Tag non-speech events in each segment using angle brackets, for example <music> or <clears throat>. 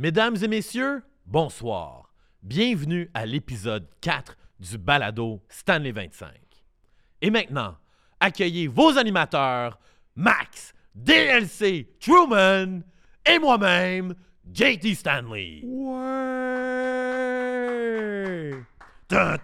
Mesdames et messieurs, bonsoir. Bienvenue à l'épisode 4 du balado Stanley 25. Et maintenant, accueillez vos animateurs, Max, DLC, Truman et moi-même, JT Stanley. Ouais! Tan,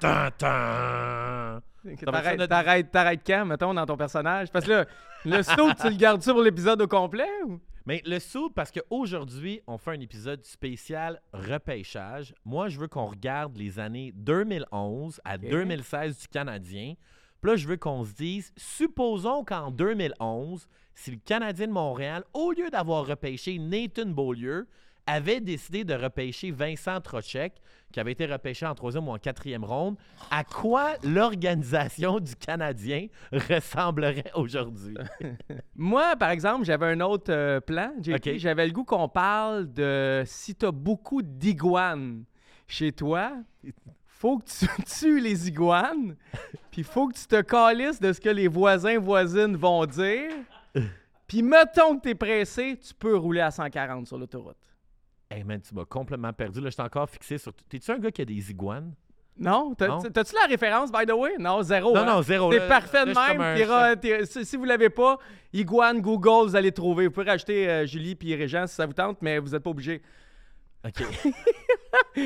T'arrêtes, t'arrêtes, t'arrêtes quand, mettons, dans ton personnage? Parce que là, le saut, tu le gardes-tu pour l'épisode au complet? Ou? Mais le sou, parce qu'aujourd'hui, on fait un épisode spécial repêchage. Moi, je veux qu'on regarde les années 2011 à 2016 du Canadien. Puis là, je veux qu'on se dise, supposons qu'en 2011, si le Canadien de Montréal, au lieu d'avoir repêché Nathan Beaulieu, avait décidé de repêcher Vincent Trocheck, qui avait été repêché en troisième ou en quatrième ronde, à quoi l'organisation du Canadien ressemblerait aujourd'hui? <laughs> Moi, par exemple, j'avais un autre euh, plan. JT. Ok. J'avais le goût qu'on parle de si t'as beaucoup d'iguanes chez toi, faut que tu <laughs> tues les iguanes, puis faut que tu te calisses de ce que les voisins voisines vont dire. <laughs> Puis mettons que t'es pressé, tu peux rouler à 140 sur l'autoroute. Hey man, tu m'as complètement perdu. Là, je suis encore fixé sur. T'es-tu un gars qui a des iguanes? Non? T'as- Non? T'as-tu la référence, by the way? Non, zéro. Non, hein? non, zéro. C'est Là, parfait de même. un si, vous l'avez pas, Iguane, Google, vous allez trouver. Vous pouvez rajouter euh, Julie puis Régent si ça vous tente, mais vous n'êtes pas obligé. OK. <laughs>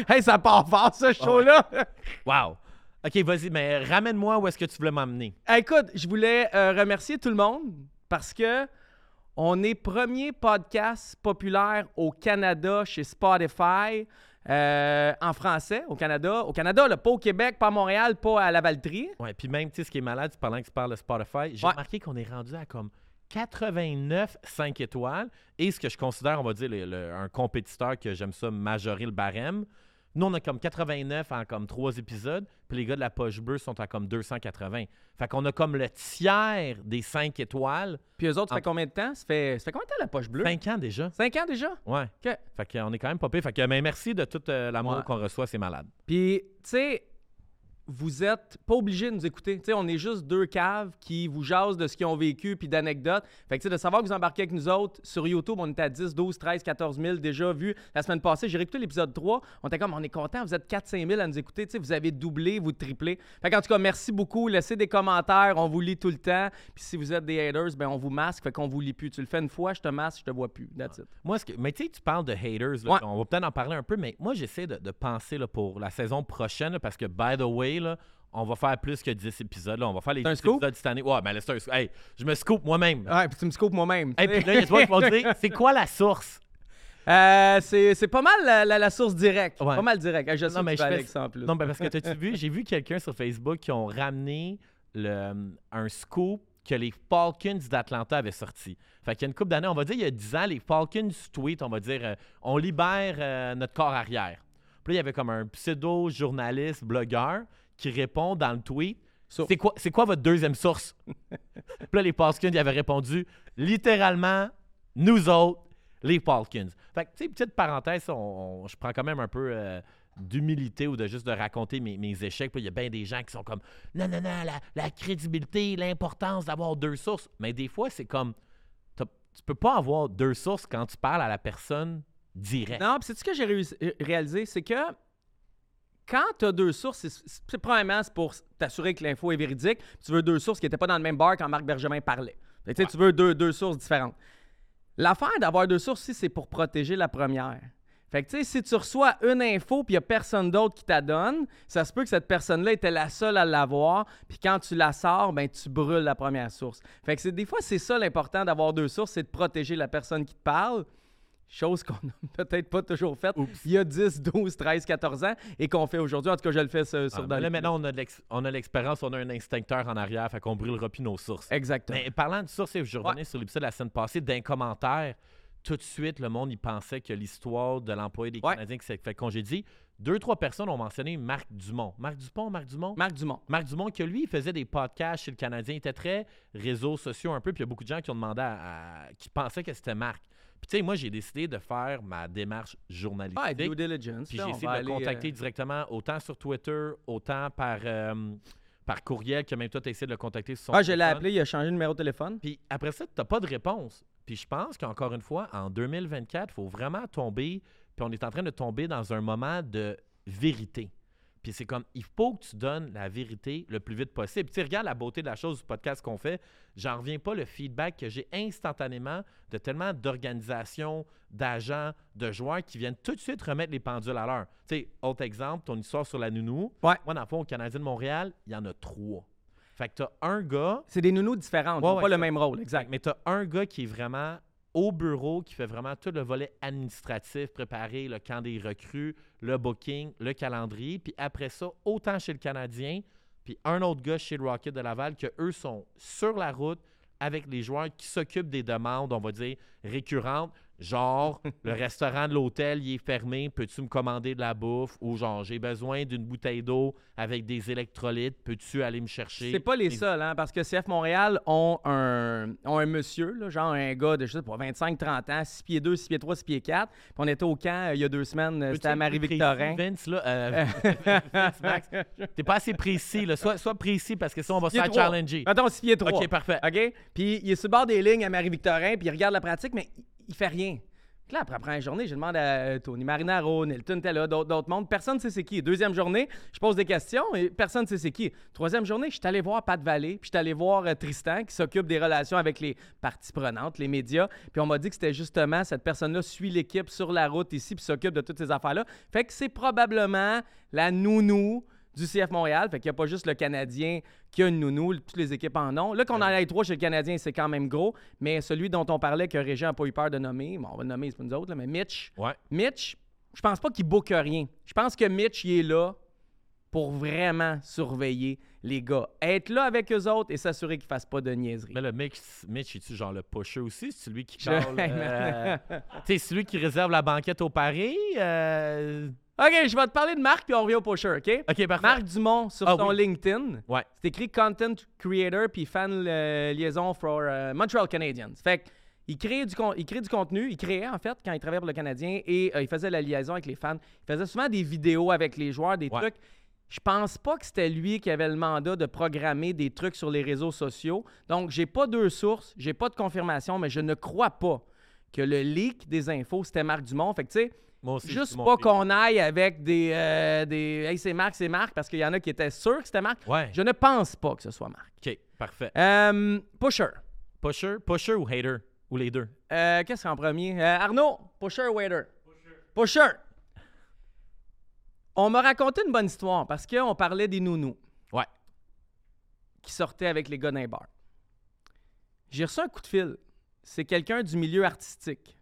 Hey, ça part fort, ce show-là! wow. OK, vas-y, mais ramène-moi où est-ce que tu voulais m'emmener. Écoute, je voulais euh, remercier tout le monde parce que on est premier podcast populaire au Canada chez Spotify. euh, en français, au Canada. Au Canada, là, pas au Québec, pas à Montréal, pas à Lavaltrie. Ouais, puis même, tu sais, ce qui est malade, pendant que tu parles de Spotify, j'ai Ouais. remarqué qu'on est rendu à comme 89 5 étoiles. Et ce que je considère, on va dire, le- le- un compétiteur que j'aime ça majorer le barème. Nous, on a comme 89 en comme 3 épisodes, puis les gars de la poche bleue sont à comme 280. Fait qu'on a comme le tiers des 5 étoiles. Puis eux autres, ça En- fait combien de temps? Ça fait, ça fait combien de temps la poche bleue? 5 ans déjà. Cinq ans déjà? Ouais. OK. Fait qu'on est quand même pas pire. Fait que, mais merci de tout euh, l'amour Ouais. qu'on reçoit, c'est malade. Puis, tu sais, vous êtes pas obligés de nous écouter. Tu sais, on est juste deux caves qui vous jasent de ce qu'ils ont vécu puis d'anecdotes. Fait que, de savoir que vous embarquez avec nous autres sur YouTube, on était à 10, 12, 13, 14 000 déjà vus la semaine passée. J'ai réécouté l'épisode 3. On était comme, on est content, vous êtes 4, 5 000 à nous écouter. Tu sais, vous avez doublé, vous triplez. Fait qu'en tout cas, merci beaucoup. Laissez des commentaires, on vous lit tout le temps. Puis si vous êtes des haters, ben on vous masque, fait qu'on vous lit plus. Tu le fais une fois, je te masque, je te vois plus. That's it. Moi, ce que, mais tu sais, tu parles de haters, là, Ouais. on va peut-être en parler un peu, mais moi, j'essaie de, de penser là, pour la saison prochaine, là, parce que, by the way, là, on va faire plus que 10 épisodes. Là. On va faire les C'est un 10 scoop? épisodes cette année. Ouais, mais là, c'est un scoop. Hey, je me scoop moi-même. Ouais, puis tu me scoopes moi-même. Puis là, il y a des gens qui vont dire, <laughs> c'est quoi la source? Euh, c'est, pas mal la, la- la source directe. Ouais. Pas mal direct. Je Non, mais je fais- ça en plus. Non, ben parce que t'as-tu <laughs> vu, j'ai vu quelqu'un sur Facebook qui ont ramené le, un scoop que les Falcons d'Atlanta avaient sorti. Fait qu'il y a une couple d'années, on va dire il y a 10 ans, les Falcons tweet, on va dire, euh, on libère euh, notre corps arrière. Puis là, il y avait comme un pseudo-journaliste, blogueur, qui répond dans le tweet, So- c'est quoi, c'est quoi votre deuxième source? <laughs> Puis là, les Falcons, ils avaient répondu, littéralement, nous autres, les Falcons. Fait que, tu sais, petite parenthèse, on- on- je prends quand même un peu euh, d'humilité ou de juste de raconter mes, mes échecs. Puis il y a bien des gens qui sont comme, non, non, non, la, la crédibilité, l'importance d'avoir deux sources. Mais des fois, c'est comme, tu peux pas avoir deux sources quand tu parles à la personne direct. Non, puis c'est ce que j'ai réussi- réalisé, c'est que quand tu as deux sources, c'est, c'est pour t'assurer que l'info est véridique. Tu veux deux sources qui n'étaient pas dans le même bar quand Marc Bergevin parlait. Tu veux deux, sources différentes. L'affaire d'avoir deux sources, c'est pour protéger la première. Fait que, tu sais, si tu reçois une info puis il n'y a personne d'autre qui t'a donne, ça se peut que cette personne-là était la seule à l'avoir, puis quand tu la sors, ben tu brûles la première source. Fait que des fois, c'est ça l'important d'avoir deux sources, c'est de protéger la personne qui te parle, chose qu'on n'a <laughs> peut-être pas toujours faite il y a 10, 12, 13, 14 ans et qu'on fait aujourd'hui. En tout cas, je le fais sur, Ah, là, maintenant, on a on l'expérience, on a un instincteur en arrière, fait qu'on brûlera plus nos sources. Exactement. Mais parlant de sources, je revenais sur l'épisode de la semaine passée, d'un commentaire, tout de suite, le monde, il pensait que l'histoire de l'employé des Ouais. Canadiens qui s'est fait congédier, deux, trois personnes ont mentionné Marc Dumont. Marc Dupont, Marc Dumont? Marc Dumont. Marc Dumont, que lui, il faisait des podcasts chez le Canadien. Il était très réseaux sociaux un peu. Puis il y a beaucoup de gens qui ont demandé à, à- qui pensaient que c'était Marc. Puis tu sais, moi, j'ai décidé de faire ma démarche journalistique. Ouais, due diligence. Puis j'ai essayé de le aller, contacter euh, directement, autant sur Twitter, autant par, euh, par courriel, que même toi, tu as essayé de le contacter sur son Ah, je l'ai appelé, il a changé de numéro de téléphone. Puis après ça, tu n'as pas de réponse. Puis je pense qu'encore une fois, en 2024, il faut vraiment tomber puis on est en train de tomber dans un moment de vérité. Puis c'est comme, il faut que tu donnes la vérité le plus vite possible. Tu sais, regarde la beauté de la chose du podcast qu'on fait. J'en reviens pas le feedback que j'ai instantanément de tellement d'organisations, d'agents, de joueurs qui viennent tout de suite remettre les pendules à l'heure. Tu sais, autre exemple, ton histoire sur la nounou. Ouais. Moi, dans le fond, au Canadien de Montréal, il y en a trois. Fait que tu as un gars C'est des nounous différents, ils Ouais, ouais, pas le même rôle, exact. mais tu as un gars qui est vraiment au bureau, qui fait vraiment tout le volet administratif, préparer le camp des recrues, le booking, le calendrier. Puis après ça, autant chez le Canadien, puis un autre gars chez le Rocket de Laval, que eux sont sur la route avec les joueurs qui s'occupent des demandes, on va dire, récurrentes. Genre, le restaurant de l'hôtel, il est fermé, peux-tu me commander de la bouffe? Ou genre, j'ai besoin d'une bouteille d'eau avec des électrolytes, peux-tu aller me chercher? C'est pas les seuls, hein, parce que CF Montréal ont un, ont un monsieur, là, genre un gars de, je sais pas, 25-30 ans, 6 pieds 2, 6 pieds 3, 6 pieds 4. Puis on était au camp euh, il y a deux semaines, euh, c'était à Marie-Victorin. Vince, là, euh, <laughs> Vince, Max, <laughs> t'es pas assez précis, là. Sois, sois précis parce que sinon, on va se faire challenger. Mettons 6 pieds 3. Ok, parfait. OK? Puis il est sur le bord des lignes à Marie-Victorin, puis il regarde la pratique, mais il, fait rien. Puis là, après la première journée, je demande à euh, Tony Marinaro, Nelton là, d'autres mondes. Personne ne sait c'est qui. Deuxième journée, je pose des questions et personne ne sait c'est qui. Troisième journée, je suis allé voir Pat Vallée, puis je allé voir euh, Tristan qui s'occupe des relations avec les parties prenantes, les médias. Puis on m'a dit que c'était justement cette personne-là suit l'équipe sur la route ici, puis s'occupe de toutes ces affaires-là. Fait que c'est probablement la nounou du CF Montréal. Fait qu'il n'y a pas juste le Canadien qui a une nounou, toutes les équipes en ont. Là, qu'on en ait trois chez le Canadien, c'est quand même gros. Mais celui dont on parlait que Régent n'a pas eu peur de nommer, bon, on va le nommer, c'est pas nous autres, là, mais Mitch. Ouais. Mitch, je pense pas qu'il bouque rien. Je pense que Mitch, il est là pour vraiment surveiller les gars. Être là avec eux autres et s'assurer qu'ils fassent pas de niaiseries. Mais le Mitch, Mitch est-tu genre le pusher aussi? C'est celui qui colle. euh, <laughs> tu sais, celui qui réserve la banquette au pari? euh, OK, je vais te parler de Marc, puis on revient au pusher, OK? Ok, parfait. Marc Dumont, sur Ah son oui. LinkedIn, Ouais. c'est écrit Content Creator puis Fan euh, Liaison for euh, Montreal Canadiens. Fait que, il crée, du con- il crée du contenu, il créait en fait quand il travaillait pour le Canadien et euh, il faisait la liaison avec les fans. Il faisait souvent des vidéos avec les joueurs, des Ouais. trucs. Je pense pas que c'était lui qui avait le mandat de programmer des trucs sur les réseaux sociaux. Donc, j'ai pas deux sources, j'ai pas de confirmation, mais je ne crois pas que le leak des infos, c'était Marc Dumont. Fait que, tu sais, Moi aussi, Juste pas qu'on aille avec des, euh, des Hey, c'est Marc, c'est Marc, parce qu'il y en a qui étaient sûrs que c'était Marc. Ouais. Je ne pense pas que ce soit Marc. Ok, parfait. Euh, pusher. Pusher, pusher ou hater? Ou les deux? Euh, Qu'est-ce qu'en premier? Euh, Arnaud, pusher ou waiter? Pusher. On m'a raconté une bonne histoire parce qu'on parlait des nounous Ouais. qui sortaient avec les gars d'un bar. J'ai reçu un coup de fil. C'est quelqu'un du milieu artistique.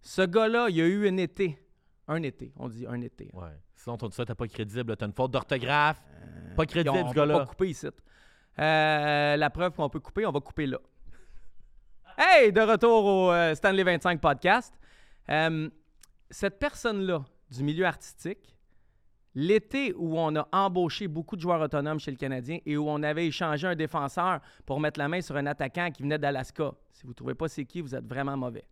Ce gars-là, il a eu un été. Un été, on dit un été. Ouais. Sinon, ton ça, t'es pas crédible. T'as une faute d'orthographe. pas Puis crédible, on, ce on gars-là. pas couper ici. Euh, la preuve qu'on peut couper, on va couper là. Hey, de retour au euh, Stanley 25 podcast. Euh, cette personne-là du milieu artistique, l'été où on a embauché beaucoup de joueurs autonomes chez le Canadien et où on avait échangé un défenseur pour mettre la main sur un attaquant qui venait d'Alaska. Si vous ne trouvez pas c'est qui, vous êtes vraiment mauvais.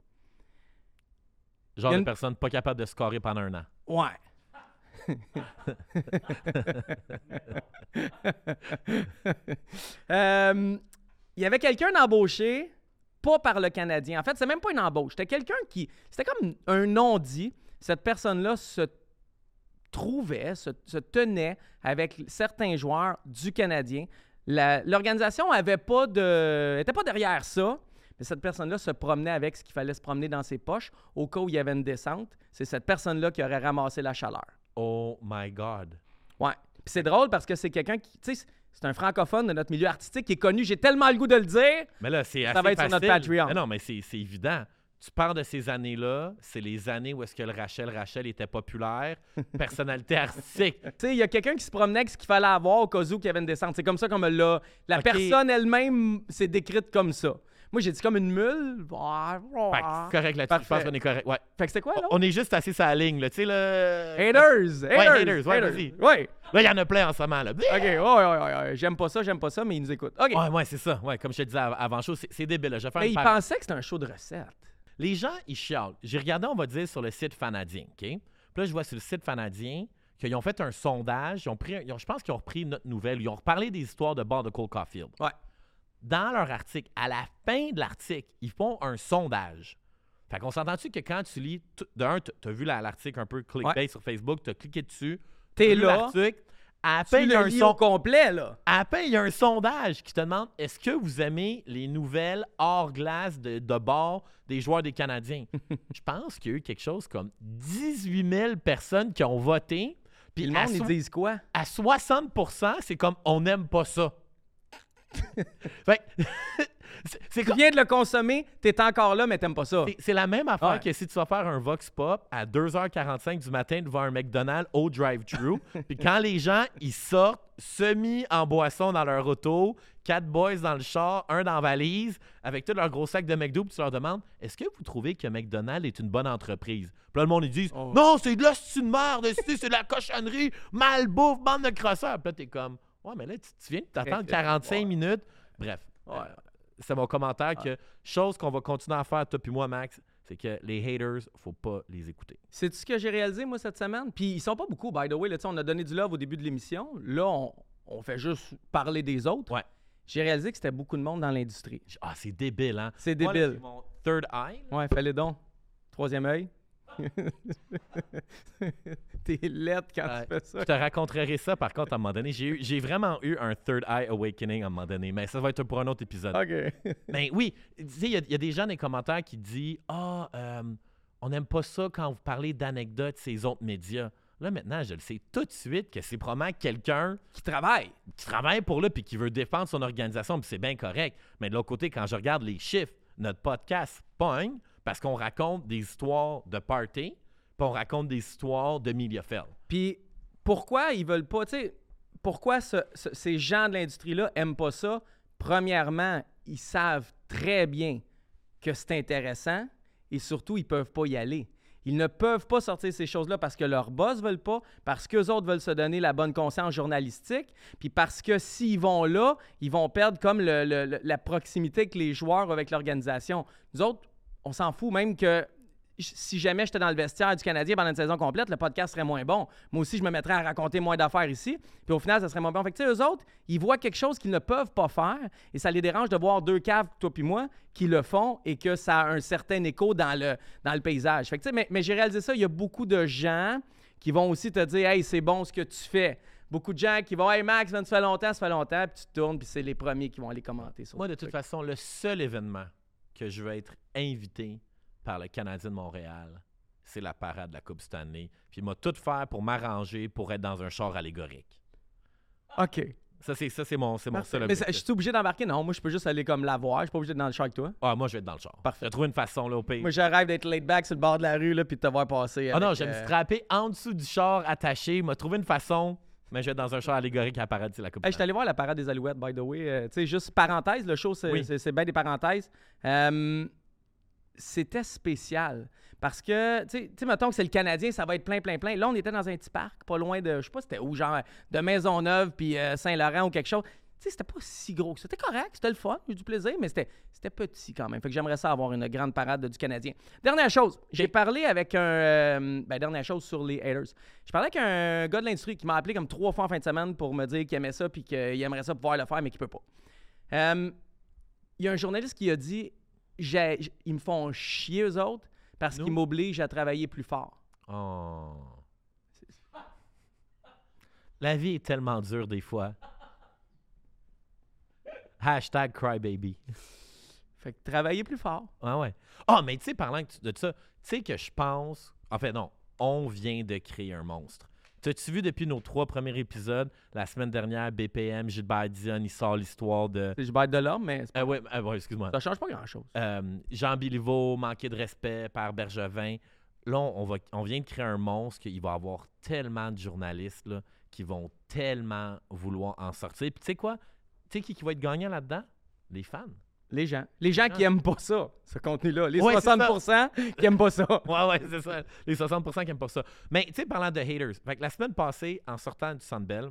Genre a de une- personne pas capable de scorer pendant un an. Ouais. <laughs> Euh, Il y avait quelqu'un d'embauché, pas par le Canadien. En fait, c'est même pas une embauche. C'était quelqu'un qui. C'était comme un non-dit. Cette personne-là se trouvait, se, se tenait avec certains joueurs du Canadien. L'organisation avait pas de. était pas derrière ça. Mais cette personne-là se promenait avec ce qu'il fallait se promener dans ses poches au cas où il y avait une descente. C'est cette personne-là qui aurait ramassé la chaleur. Oh my God. Ouais. Puis c'est drôle parce que c'est quelqu'un qui, tu sais, c'est un francophone de notre milieu artistique qui est connu. J'ai tellement le goût de le dire. Mais là, c'est assez va être sur notre facile. Patreon. Mais non, mais c'est c'est évident. Tu parles de ces années-là, c'est les années où est-ce que le Rachel Rachel était populaire, <laughs> personnalité artistique. Tu sais, il y a quelqu'un qui se promenait avec ce qu'il fallait avoir au cas où il y avait une descente. C'est comme ça qu'on me l'a. La Ok. personne elle-même s'est décrite comme ça. Moi, j'ai dit comme une mule. Fait que c'est correct là-dessus. Je pense qu'on est correct. Ouais. Fait que c'était quoi, là? On est juste assez sur la ligne, là. Tu sais, le. Haters! Haters! Ouais, haters, ouais, vas-y. Ouais. Là, il y en a plein en ce moment, là. OK, ouais, ouais, ouais, ouais. J'aime pas ça, j'aime pas ça, mais ils nous écoutent. OK. Ouais, ouais, c'est ça. Ouais, comme je te disais av- avant chaud, c'est c'est débile. là. Je vais faire mais une ils par- pensaient que c'était un show de recettes. Les gens, ils chialent. J'ai regardé, on va dire, sur le site Fanadien, OK? Puis là, je vois sur le site Fanadien qu'ils ont fait un sondage. Ils ont pris, ils ont- je pense qu'ils ont repris notre nouvelle. Ils ont reparlé des histoires de bord de Cole Caulfield. Ouais. Dans leur article, à la fin de l'article, ils font un sondage. Fait qu'on s'entend-tu que quand tu lis, de un, tu as vu la- l'article un peu clickbait sur Facebook, tu as cliqué dessus, T'es là, à fin, il y a un son- complet, là. à fin, il y a un sondage qui te demande est-ce que vous aimez les nouvelles hors glace de, de bord des joueurs des Canadiens? <laughs> Je pense qu'il y a eu quelque chose comme 18 000 personnes qui ont voté. Puis le monde, ils disent quoi? à 60% c'est comme on n'aime pas ça. <laughs> fait <laughs> c'est- Tu viens de le consommer, t'es encore là, mais t'aimes pas ça. c'est- la même affaire Ouais. que si tu vas faire un Vox Pop à 2h45 du matin devant un McDonald's au drive-thru. <laughs> Puis quand les gens, ils sortent semi en boisson dans leur auto, quatre boys dans le char, un dans la valise, avec tout leur gros sac de McDo, puis tu leur demandes est-ce que vous trouvez que McDonald's est une bonne entreprise? Puis là, le monde, ils disent Oh. non, c'est de la c'est une merde, c'est c'est de la cochonnerie, mal bouffe, bande de crosseurs. Puis là, t'es comme ouais, mais là, tu, tu viens de t'attendre Ouais. 45 minutes. Bref. Ouais. euh, c'est mon commentaire que chose qu'on va continuer à faire, toi puis moi, Max, c'est que les haters, faut pas les écouter. C'est ce que j'ai réalisé, moi, cette semaine? Puis ils sont pas beaucoup, by the way. Là, on a donné du love au début de l'émission. Là, on, on fait juste parler des autres. Ouais. J'ai réalisé que c'était beaucoup de monde dans l'industrie. Ah, c'est débile, hein? C'est Moi, là, débile. mon third eye. là. Ouais, fallait donc. Troisième œil. <laughs> T'es lettre quand Ouais. tu fais ça. Je te raconterai ça, par contre, à un moment donné. J'ai eu- j'ai vraiment eu un third eye awakening à un moment donné, mais ça va être pour un autre épisode. OK. <laughs> Mais oui, tu sais, il y, a- il y a des gens dans les commentaires qui disent Ah, euh, on n'aime pas ça quand vous parlez d'anecdotes ces autres médias. Là, maintenant, je le sais tout de suite que c'est probablement quelqu'un Qui travaille. qui travaille pour là puis qui veut défendre son organisation, puis c'est bien correct. Mais de l'autre côté, quand je regarde les chiffres, notre podcast pogne parce qu'on raconte des histoires de party, puis on raconte des histoires de Miliafel. Puis pourquoi ils veulent pas, tu sais, pourquoi ce- ce- ces gens de l'industrie-là aiment pas ça? Premièrement, ils savent très bien que c'est intéressant et surtout, ils peuvent pas y aller. Ils ne peuvent pas sortir ces choses-là parce que leurs boss veulent pas, parce qu'eux autres veulent se donner la bonne conscience journalistique, puis parce que s'ils vont là, ils vont perdre comme la proximité que les joueurs avec l'organisation. Nous autres, on s'en fout même que si jamais j'étais dans le vestiaire du Canadien pendant une saison complète, le podcast serait moins bon. Moi aussi, je me mettrais à raconter moins d'affaires ici. Puis au final, ça serait moins bon. Fait que, tu sais, eux autres, ils voient quelque chose qu'ils ne peuvent pas faire et ça les dérange de voir deux caves, toi puis moi, qui le font et que ça a un certain écho dans le, dans le paysage. Fait que, tu sais, mais, mais j'ai réalisé ça, il y a beaucoup de gens qui vont aussi te dire Hey, c'est bon ce que tu fais. Beaucoup de gens qui vont Hey Max, ça fait longtemps, ça fait longtemps, puis tu tournes, puis c'est les premiers qui vont aller commenter sur Moi, de toute truc. façon, le seul événement que je veux être invité par le Canadien de Montréal, c'est la parade de la Coupe Stanley. Puis il m'a tout faire pour m'arranger pour être dans un char allégorique. OK. Ça, c'est ça, c'est mon, c'est mon seul Mais je suis obligé d'embarquer? Non, moi, je peux juste aller comme la voir. Je suis pas obligé d'être dans le char avec toi. Ah, moi, je vais être dans le char. Parfait. Je vais trouver une façon, là, au pays. Moi, je rêve d'être laid back sur le bord de la rue, là, puis de te voir passer. Ah non, je vais me euh, strapper en dessous du char, attaché. Il m'a trouvé une façon, mais je vais être dans un char allégorique à la parade de la Coupe Hey, je suis allé voir la parade des Alouettes, by the way. Euh, tu sais, juste parenthèse, le show, c'est Oui. c'est- c'est bien des parenthèses. Euh, C'était spécial. Parce que, tu sais- tu sais, mettons que c'est le Canadien, ça va être plein, plein, plein. Là, on était dans un petit parc, pas loin de, je sais pas c'était où, genre de Maisonneuve puis euh, Saint-Laurent ou quelque chose. Tu sais, c'était pas si gros que ça. C'était correct, c'était le fun, j'ai eu du plaisir, mais c'était c'était petit quand même. Fait que j'aimerais ça avoir une grande parade du Canadien. Dernière chose, j'ai parlé avec un. euh, ben, dernière chose sur les haters. J'ai parlé avec un gars de l'industrie qui m'a appelé comme trois fois en fin de semaine pour me dire qu'il aimait ça puis qu'il aimerait ça pouvoir le faire, mais qu'il peut pas. Euh, Il y a un journaliste qui a dit J'ai- j- Ils me font chier, eux autres, parce Nous? qu'ils m'obligent à travailler plus fort. Oh. La vie est tellement dure des fois. Hashtag crybaby. Fait que travailler plus fort. Ouais, ouais. Ah, mais tu sais, parlant de ça, tu sais que je pense. En fait, non, on vient de créer un monstre. T'as-tu vu depuis nos trois premiers épisodes, la semaine dernière, BPM, Gilbert Dion, il sort l'histoire de. Je vais être de l'homme, mais c'est pas- Ah ouais, ah ouais, excuse-moi. ça change pas grand-chose. Euh, Jean Biliveau, manqué de respect par Bergevin. Là, on, va, on vient de créer un monstre qu'il va y avoir tellement de journalistes là, qui vont tellement vouloir en sortir. Puis tu sais quoi? Tu sais qui, qui va être gagnant là-dedans? Les fans. Les gens. Les gens qui aiment pas ça, ce contenu-là. Les Ouais, c'est 60% qui aiment pas ça. <laughs> Ouais, ouais, c'est ça. Les 60% qui n'aiment pas ça. Mais tu sais, parlant de haters, fait que la semaine passée, en sortant du Sandbell,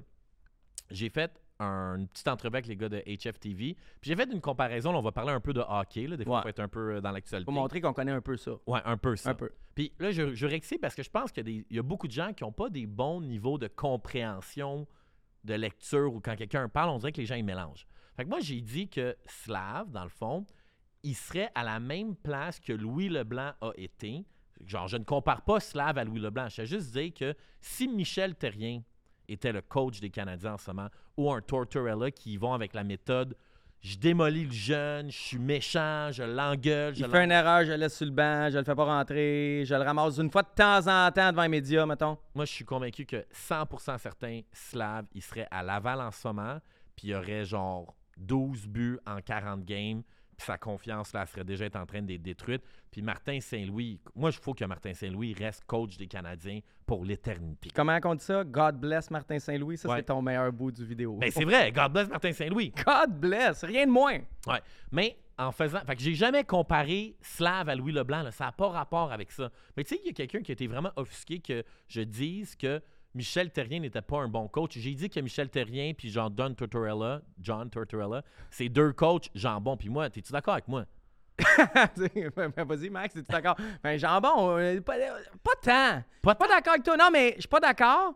j'ai fait un- une petite entrevue avec les gars de HFTV. Puis j'ai fait une comparaison. là, on va parler un peu de hockey. Là, des fois, Ouais. on va être un peu euh, dans l'actualité. Pour montrer qu'on connaît un peu ça. Ouais, un peu ça. Un peu. Puis là, je, je parce que je pense qu'il y, y a beaucoup de gens qui n'ont pas des bons niveaux de compréhension de lecture ou quand quelqu'un parle, on dirait que les gens ils mélangent. Fait que moi, j'ai dit que Slav, dans le fond, il serait à la même place que Louis Leblanc a été. Genre, je ne compare pas Slav à Louis Leblanc. Je vais juste dire que si Michel Terrien était le coach des Canadiens en ce moment, ou un Tortorella qui y vont avec la méthode je démolis le jeune, je suis méchant, je l'engueule. je Il fait une erreur, je le laisse sur le banc, je le fais pas rentrer, je le ramasse une fois de temps en temps devant les médias, mettons. Moi, je suis convaincu que 100% certain, Slav, il serait à Laval en ce moment, puis il y aurait genre 12 buts en 40 games, sa confiance, là, elle serait déjà être en train d'être détruite. Puis Martin Saint-Louis, moi, il faut que Martin Saint-Louis reste coach des Canadiens pour l'éternité. Comment on dit ça? God bless Martin Saint-Louis. Ça, Ouais. c'est ton meilleur bout du vidéo. Ben, c'est vrai, God bless Martin Saint-Louis. <laughs> God bless, rien de moins. Ouais. Mais en faisant. Fait que j'ai jamais comparé Slav à Louis Leblanc. là. Ça n'a pas rapport avec ça. Mais tu sais, il y a quelqu'un qui a été vraiment offusqué que je dise que Michel Terrien n'était pas un bon coach. J'ai dit que Michel Terrien puis Jean Don Tortorella, John Tortorella, c'est deux coachs jambon. Puis moi, es-tu d'accord avec moi? <laughs> Vas-y, Max, es-tu d'accord? Ben, jambon, pas, pas tant. Pas Pas d'accord avec toi. Non, mais je suis pas d'accord.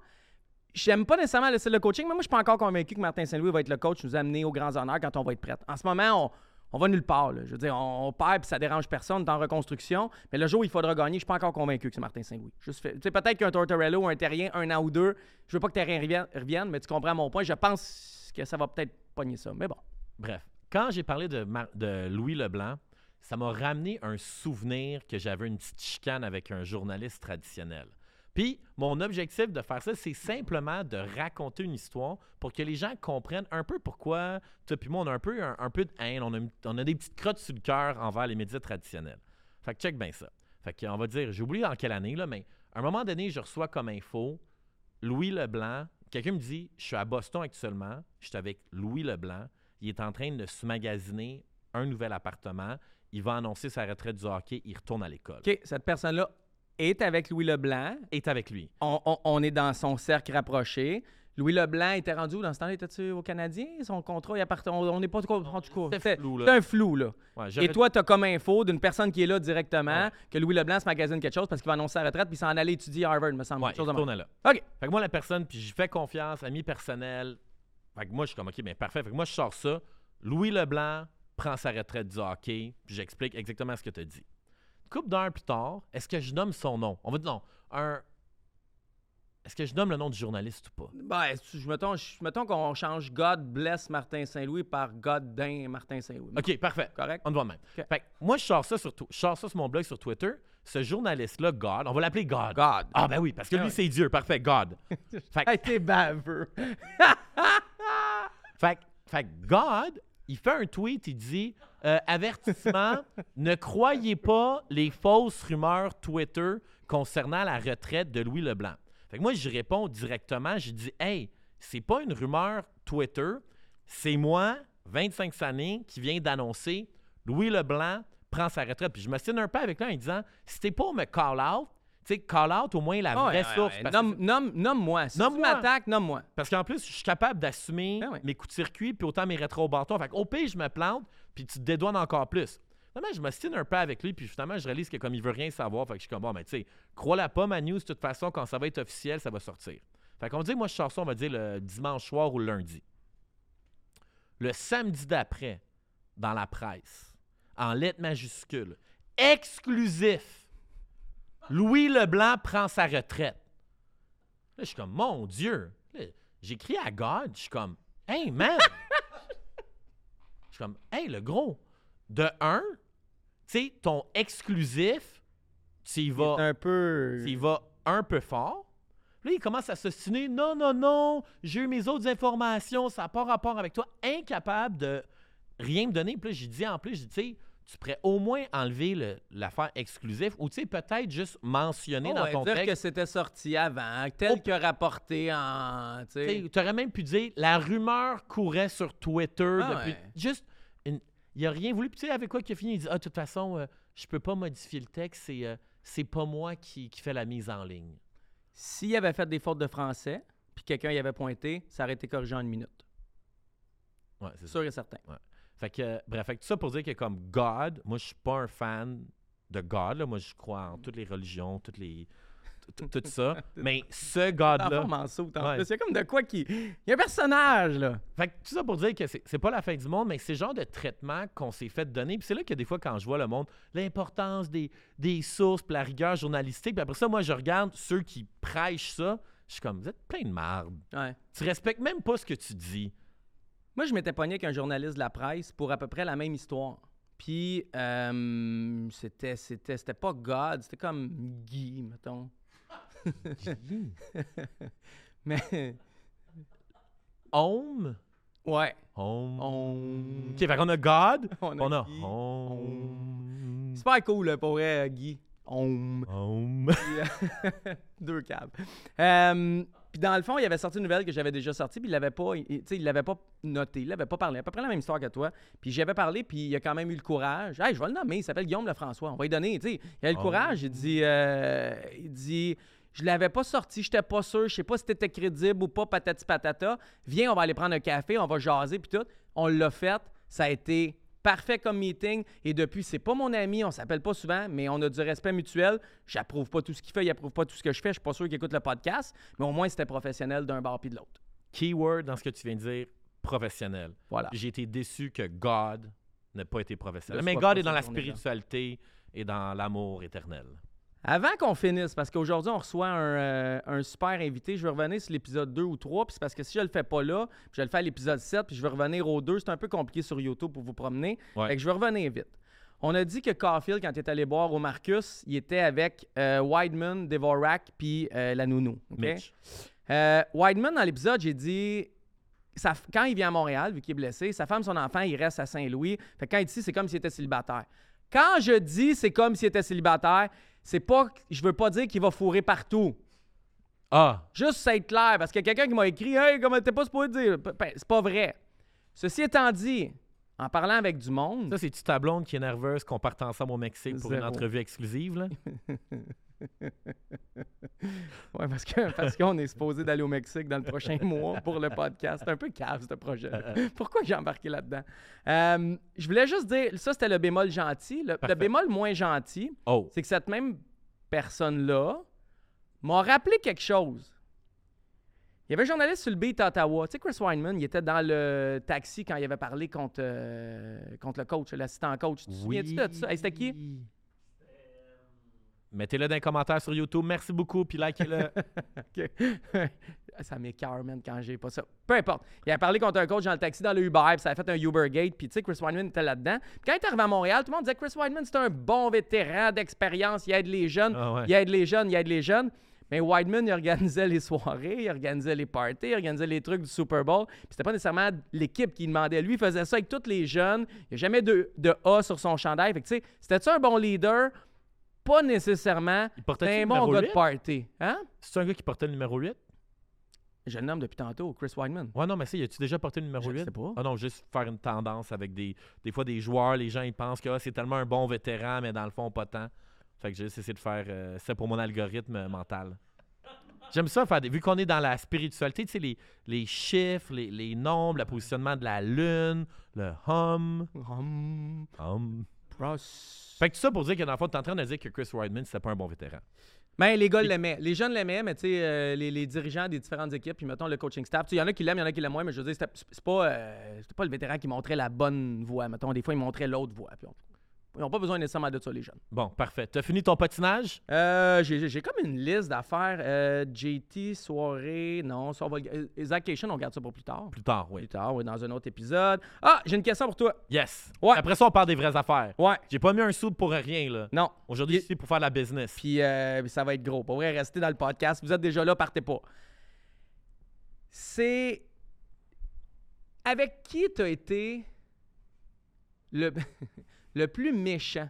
J'aime pas nécessairement le style de coaching, mais moi, je suis pas encore convaincu que Martin Saint-Louis va être le coach, nous amener aux grands honneurs quand on va être prêt. En ce moment, on, on va nulle part. Je veux dire, on, on perd puis ça dérange personne, en reconstruction. Mais le jour où il faudra gagner, je suis pas encore convaincu que c'est Martin Saint-Louis. Peut-être qu'un Tortorella ou un Terrien, un an ou deux, je veux pas que Terrien revienne, mais tu comprends mon point. Je pense que ça va peut-être pogner ça. Mais bon. Bref, quand j'ai parlé de, de Louis Leblanc, ça m'a ramené un souvenir que j'avais une petite chicane avec un journaliste traditionnel. Puis, mon objectif de faire ça, c'est simplement de raconter une histoire pour que les gens comprennent un peu pourquoi, toi puis moi, on a un peu, un, peu de haine, on a, des petites crottes sur le cœur envers les médias traditionnels. Fait que check bien ça. Fait que, on va dire, j'ai oublié en quelle année, là, mais à un moment donné, je reçois comme info Louis Leblanc. Quelqu'un me dit Je suis à Boston actuellement, je suis avec Louis Leblanc. Il est en train de se magasiner un nouvel appartement. Il va annoncer sa retraite du hockey. Il retourne à l'école. OK, cette personne-là est avec Louis Leblanc. Est avec lui. On, on- on est dans son cercle rapproché. Louis Leblanc était rendu où dans ce temps-là? Était-tu au Canadien? Son contrat, il appartient. On n'est pas trop. En tout cas, c'est un flou, là. Ouais, Et toi, tu as comme info d'une personne qui est là directement Ouais. que Louis Leblanc se magasine quelque chose parce qu'il va annoncer sa retraite puis s'en aller étudier à Harvard, me semble. Ouais, chose il là. OK. Fait que moi, la personne, puis j'y fais confiance, ami personnel. Fait que moi, je suis comme, OK, bien parfait. Fait que moi, je sors ça. Louis Leblanc prend sa retraite du hockey, puis j'explique exactement ce que tu as dit. Couple d'heures plus tard, est-ce que je nomme son nom? On va dire non. Un. Est-ce que je nomme le nom du journaliste ou pas? Ben, je- mettons, je- mettons qu'on change God bless Martin Saint-Louis par God damn Martin Saint-Louis. OK, parfait. Correct? On de même. OK. Fait que moi, je sors ça sur, je sors ça sur mon blog sur Twitter. Ce journaliste-là, God, on va l'appeler God. God. Ah, ben oui, parce que Ah lui, c'est Dieu. Parfait, God. <laughs> fait, que- t'es baveux. <laughs> fait, que- fait que God, il fait un tweet, il dit euh, Avertissement, <laughs> ne croyez pas les fausses rumeurs Twitter concernant la retraite de Louis Leblanc. Fait moi, je réponds directement, je dis Hey, c'est pas une rumeur Twitter, c'est moi, 25 années, qui vient d'annoncer Louis Leblanc prend sa retraite. Puis je me signe un peu avec lui en disant Si t'es pas me call out, tu sais, call out au moins la Ah vraie ouais, ouais, source. ouais. parce que Nomme- nomme- Nomme-moi. si tu m'attaques, nomme-moi. parce qu'en plus, je suis capable d'assumer Ben ouais. mes coups de circuit puis autant mes rétro-bâtons. Fait qu'au pire, je me plante puis tu te dédouanes encore plus. Finalement, je me stine un peu avec lui puis finalement, je réalise que comme il veut rien savoir, fait que je suis comme bon, mais tu sais, crois-la pas, ma news, de toute façon, quand ça va être officiel, ça va sortir. Fait qu'on dit, moi, je sors ça, on va dire le dimanche soir ou le lundi. Le samedi d'après, dans la presse, en lettres majuscules, exclusif, Louis Leblanc prend sa retraite. Là, je suis comme, mon Dieu. J'écris à God, je suis comme, hey, man. je suis comme, hey, le gros. De un, tu sais, ton exclusif, tu y vas, un peu. tu y vas un peu fort. Là, il commence à s'ostiner. Non, non, non, j'ai eu mes autres informations, ça n'a pas rapport avec toi. Incapable de rien me donner. Puis là, j'ai dit en plus, j'ai dit, tu sais, tu pourrais au moins enlever le- l'affaire exclusive ou, tu sais, peut-être juste mentionner Oh, dans ouais, ton dire texte. que c'était sorti avant, tel Oh. que rapporté en. tu aurais même pu dire la rumeur courait sur Twitter Ah depuis. ouais. Juste, une- il a rien voulu. Puis tu sais, avec quoi qu'il a fini, il dit Ah, de toute façon, euh, je peux pas modifier le texte, c'est, euh, c'est pas moi qui, qui fais la mise en ligne. S'il avait fait des fautes de français, puis quelqu'un y avait pointé, ça aurait été corrigé en une minute. Ouais, c'est ça. Sûr et certain. Fait que, bref, fait que tout ça pour dire que comme God, moi, je suis pas un fan de God. là. Moi, je crois en toutes les religions, toutes les. tout ça. <laughs> Mais ce God-là. Ouais. C'est comme de quoi qui. Il y a un personnage, là. Fait que tout ça pour dire que c'est c'est pas la fin du monde, mais c'est le genre de traitement qu'on s'est fait donner. Puis c'est là que des fois, quand je vois le monde, l'importance des, des sources, puis la rigueur journalistique, puis après ça, moi, je regarde ceux qui prêchent ça, je suis comme, vous êtes plein de marde. Ouais. Tu respectes même pas ce que tu dis. Moi, je m'étais pogné avec un journaliste de la presse pour à peu près la même histoire. Puis, euh, c'était, c'était, c'était pas God, c'était comme Guy, mettons. <laughs> Mais, Home? ouais. Home. On... OK, fait qu'on a God, <laughs> On on a, Guy. home. Super cool, là, pour vrai, Guy. Home. Home. <laughs> Deux câbles. Euh, puis dans le fond, il avait sorti une nouvelle que j'avais déjà sortie, puis il l'avait pas, il- il l'avait pas noté, il l'avait pas parlé. À peu près la même histoire que toi. Puis j'avais parlé, puis il a quand même eu le courage. Hey, je vais le nommer, il s'appelle Guillaume Lefrançois. On va lui donner, tu sais. Il a eu le Oh. courage, il dit, euh, il dit, je l'avais pas sorti, j'étais pas sûr, je sais pas si t'étais crédible ou pas, patati patata. Viens, on va aller prendre un café, on va jaser, puis tout. On l'a fait, ça a été parfait comme meeting. Et depuis, c'est pas mon ami, on s'appelle pas souvent, mais on a du respect mutuel. J'approuve pas tout ce qu'il fait, il approuve pas tout ce que je fais. Je suis pas sûr qu'il écoute le podcast, mais au moins c'était professionnel d'un bord puis de l'autre. Keyword dans ce que tu viens de dire, professionnel. Voilà. J'ai été déçu que God n'ait pas été professionnel. Mais God est dans la spiritualité et dans l'amour éternel. Avant qu'on finisse, parce qu'aujourd'hui, on reçoit un, euh, un super invité, je vais revenir sur l'épisode 2 ou 3, puis c'est parce que si je le fais pas là, puis je le fais à l'épisode 7, puis je vais revenir au 2, c'est un peu compliqué sur YouTube pour vous promener. Ouais. Fait que je vais revenir vite. On a dit que Caulfield, quand il est allé boire au Marcus, il était avec euh, Weidman, Devorak, puis euh, la nounou. OK? Mitch. Euh, Weidman, dans l'épisode, j'ai dit. sa quand il vient à Montréal, vu qu'il est blessé, sa femme, son enfant, il reste à Saint-Louis. Fait que quand il dit c'est comme s'il était célibataire. Quand je dis c'est comme s'il était célibataire, c'est pas. Je veux pas dire qu'il va fourrer partout. Ah, Juste ça être clair, parce qu'il y a quelqu'un qui m'a écrit Hey, comment t'es pas supposé dire C'est pas vrai. Ceci étant dit, en parlant avec du monde. ça, c'est-tu ta blonde qui est nerveuse qu'on parte ensemble au Mexique pour une entrevue exclusive, là? <laughs> Ouais, parce que <laughs> parce qu'on est supposé d'aller au Mexique dans le prochain <laughs> mois pour le podcast. C'est un peu cave, ce projet. <laughs> Pourquoi j'ai embarqué là-dedans? Euh, je voulais juste dire, ça, c'était le bémol gentil. Le, bémol moins gentil, Oh, c'est que cette même personne-là m'a rappelé quelque chose. Il y avait un journaliste sur le beat à Ottawa. Tu sais, Chris Weinman, il était dans le taxi quand il avait parlé contre, euh, contre le coach, l'assistant coach. Tu te souviens-tu de ça? Hey, c'était qui? Mettez-le dans les commentaires sur YouTube. Merci beaucoup, puis likez-le. <laughs> <laughs> Ça m'écœure, man, quand j'ai pas ça. Peu importe. Il a parlé contre un coach dans le taxi dans le Uber, puis ça a fait un Ubergate, puis tu sais, Chris Weinman était là-dedans. Puis quand il est arrivé à Montréal, tout le monde disait Chris Weinman, c'est un bon vétéran d'expérience, il aide les jeunes, Ah ouais. il aide les jeunes, il aide les jeunes. Mais Weidman, il organisait les soirées, il organisait les parties, il organisait les trucs du Super Bowl. Puis c'était pas nécessairement l'équipe qui demandait. Lui, il faisait ça avec tous les jeunes. Il n'y a jamais de, de A sur son chandail. Fait que, tu sais, c'était-tu un bon leader? Pas nécessairement. Il portait un bon numéro gars de 8? party. Hein? C'est un gars qui portait le numéro 8? Je le nomme depuis tantôt, Chris Weidman. Ouais, non, mais y a-tu déjà porté le numéro Je 8? sais pas. Ah non, juste faire une tendance avec des, des fois des joueurs, les gens ils pensent que ah, c'est tellement un bon vétéran, mais dans le fond, pas tant. Fait que j'ai juste essayé de faire euh, ça pour mon algorithme euh, mental. J'aime ça faire des. Vu qu'on est dans la spiritualité, tu sais, les, les chiffres, les, les nombres, le positionnement de la lune, le hum. Hum, hum. Fait que tout ça pour dire que dans le fond, t'es en train de dire que Chris Weidman, c'était pas un bon vétéran. Ben, les gars l'aimaient. Les jeunes l'aimaient, mais tu sais, euh, les, les dirigeants des différentes équipes, puis mettons le coaching staff, tu sais, il y en a qui l'aiment, il y en a qui l'aiment moins, mais je veux dire, c'était- c'est pas, euh, c'était pas le vétéran qui montrait la bonne voie. Mettons, des fois, il montrait l'autre voie. Puis on- ils n'ont pas besoin nécessairement de ça, les jeunes. Bon, parfait. T'as fini ton patinage? Euh, j'ai, comme une liste d'affaires. Euh, JT, soirée, non, ça, on va euh, on garde ça pour plus tard. Plus tard, oui. Plus tard, oui, dans un autre épisode. Ah, j'ai une question pour toi. Yes. Ouais. Après ça, on parle des vraies affaires. Ouais, J'ai pas mis un sou pour rien, là. non. Aujourd'hui, Il- c'est pour faire de la business. Puis euh, ça va être gros. Pour vrai, restez dans le podcast. Vous êtes déjà là, partez pas. C'est. Avec qui t'as été le, <laughs> le plus méchant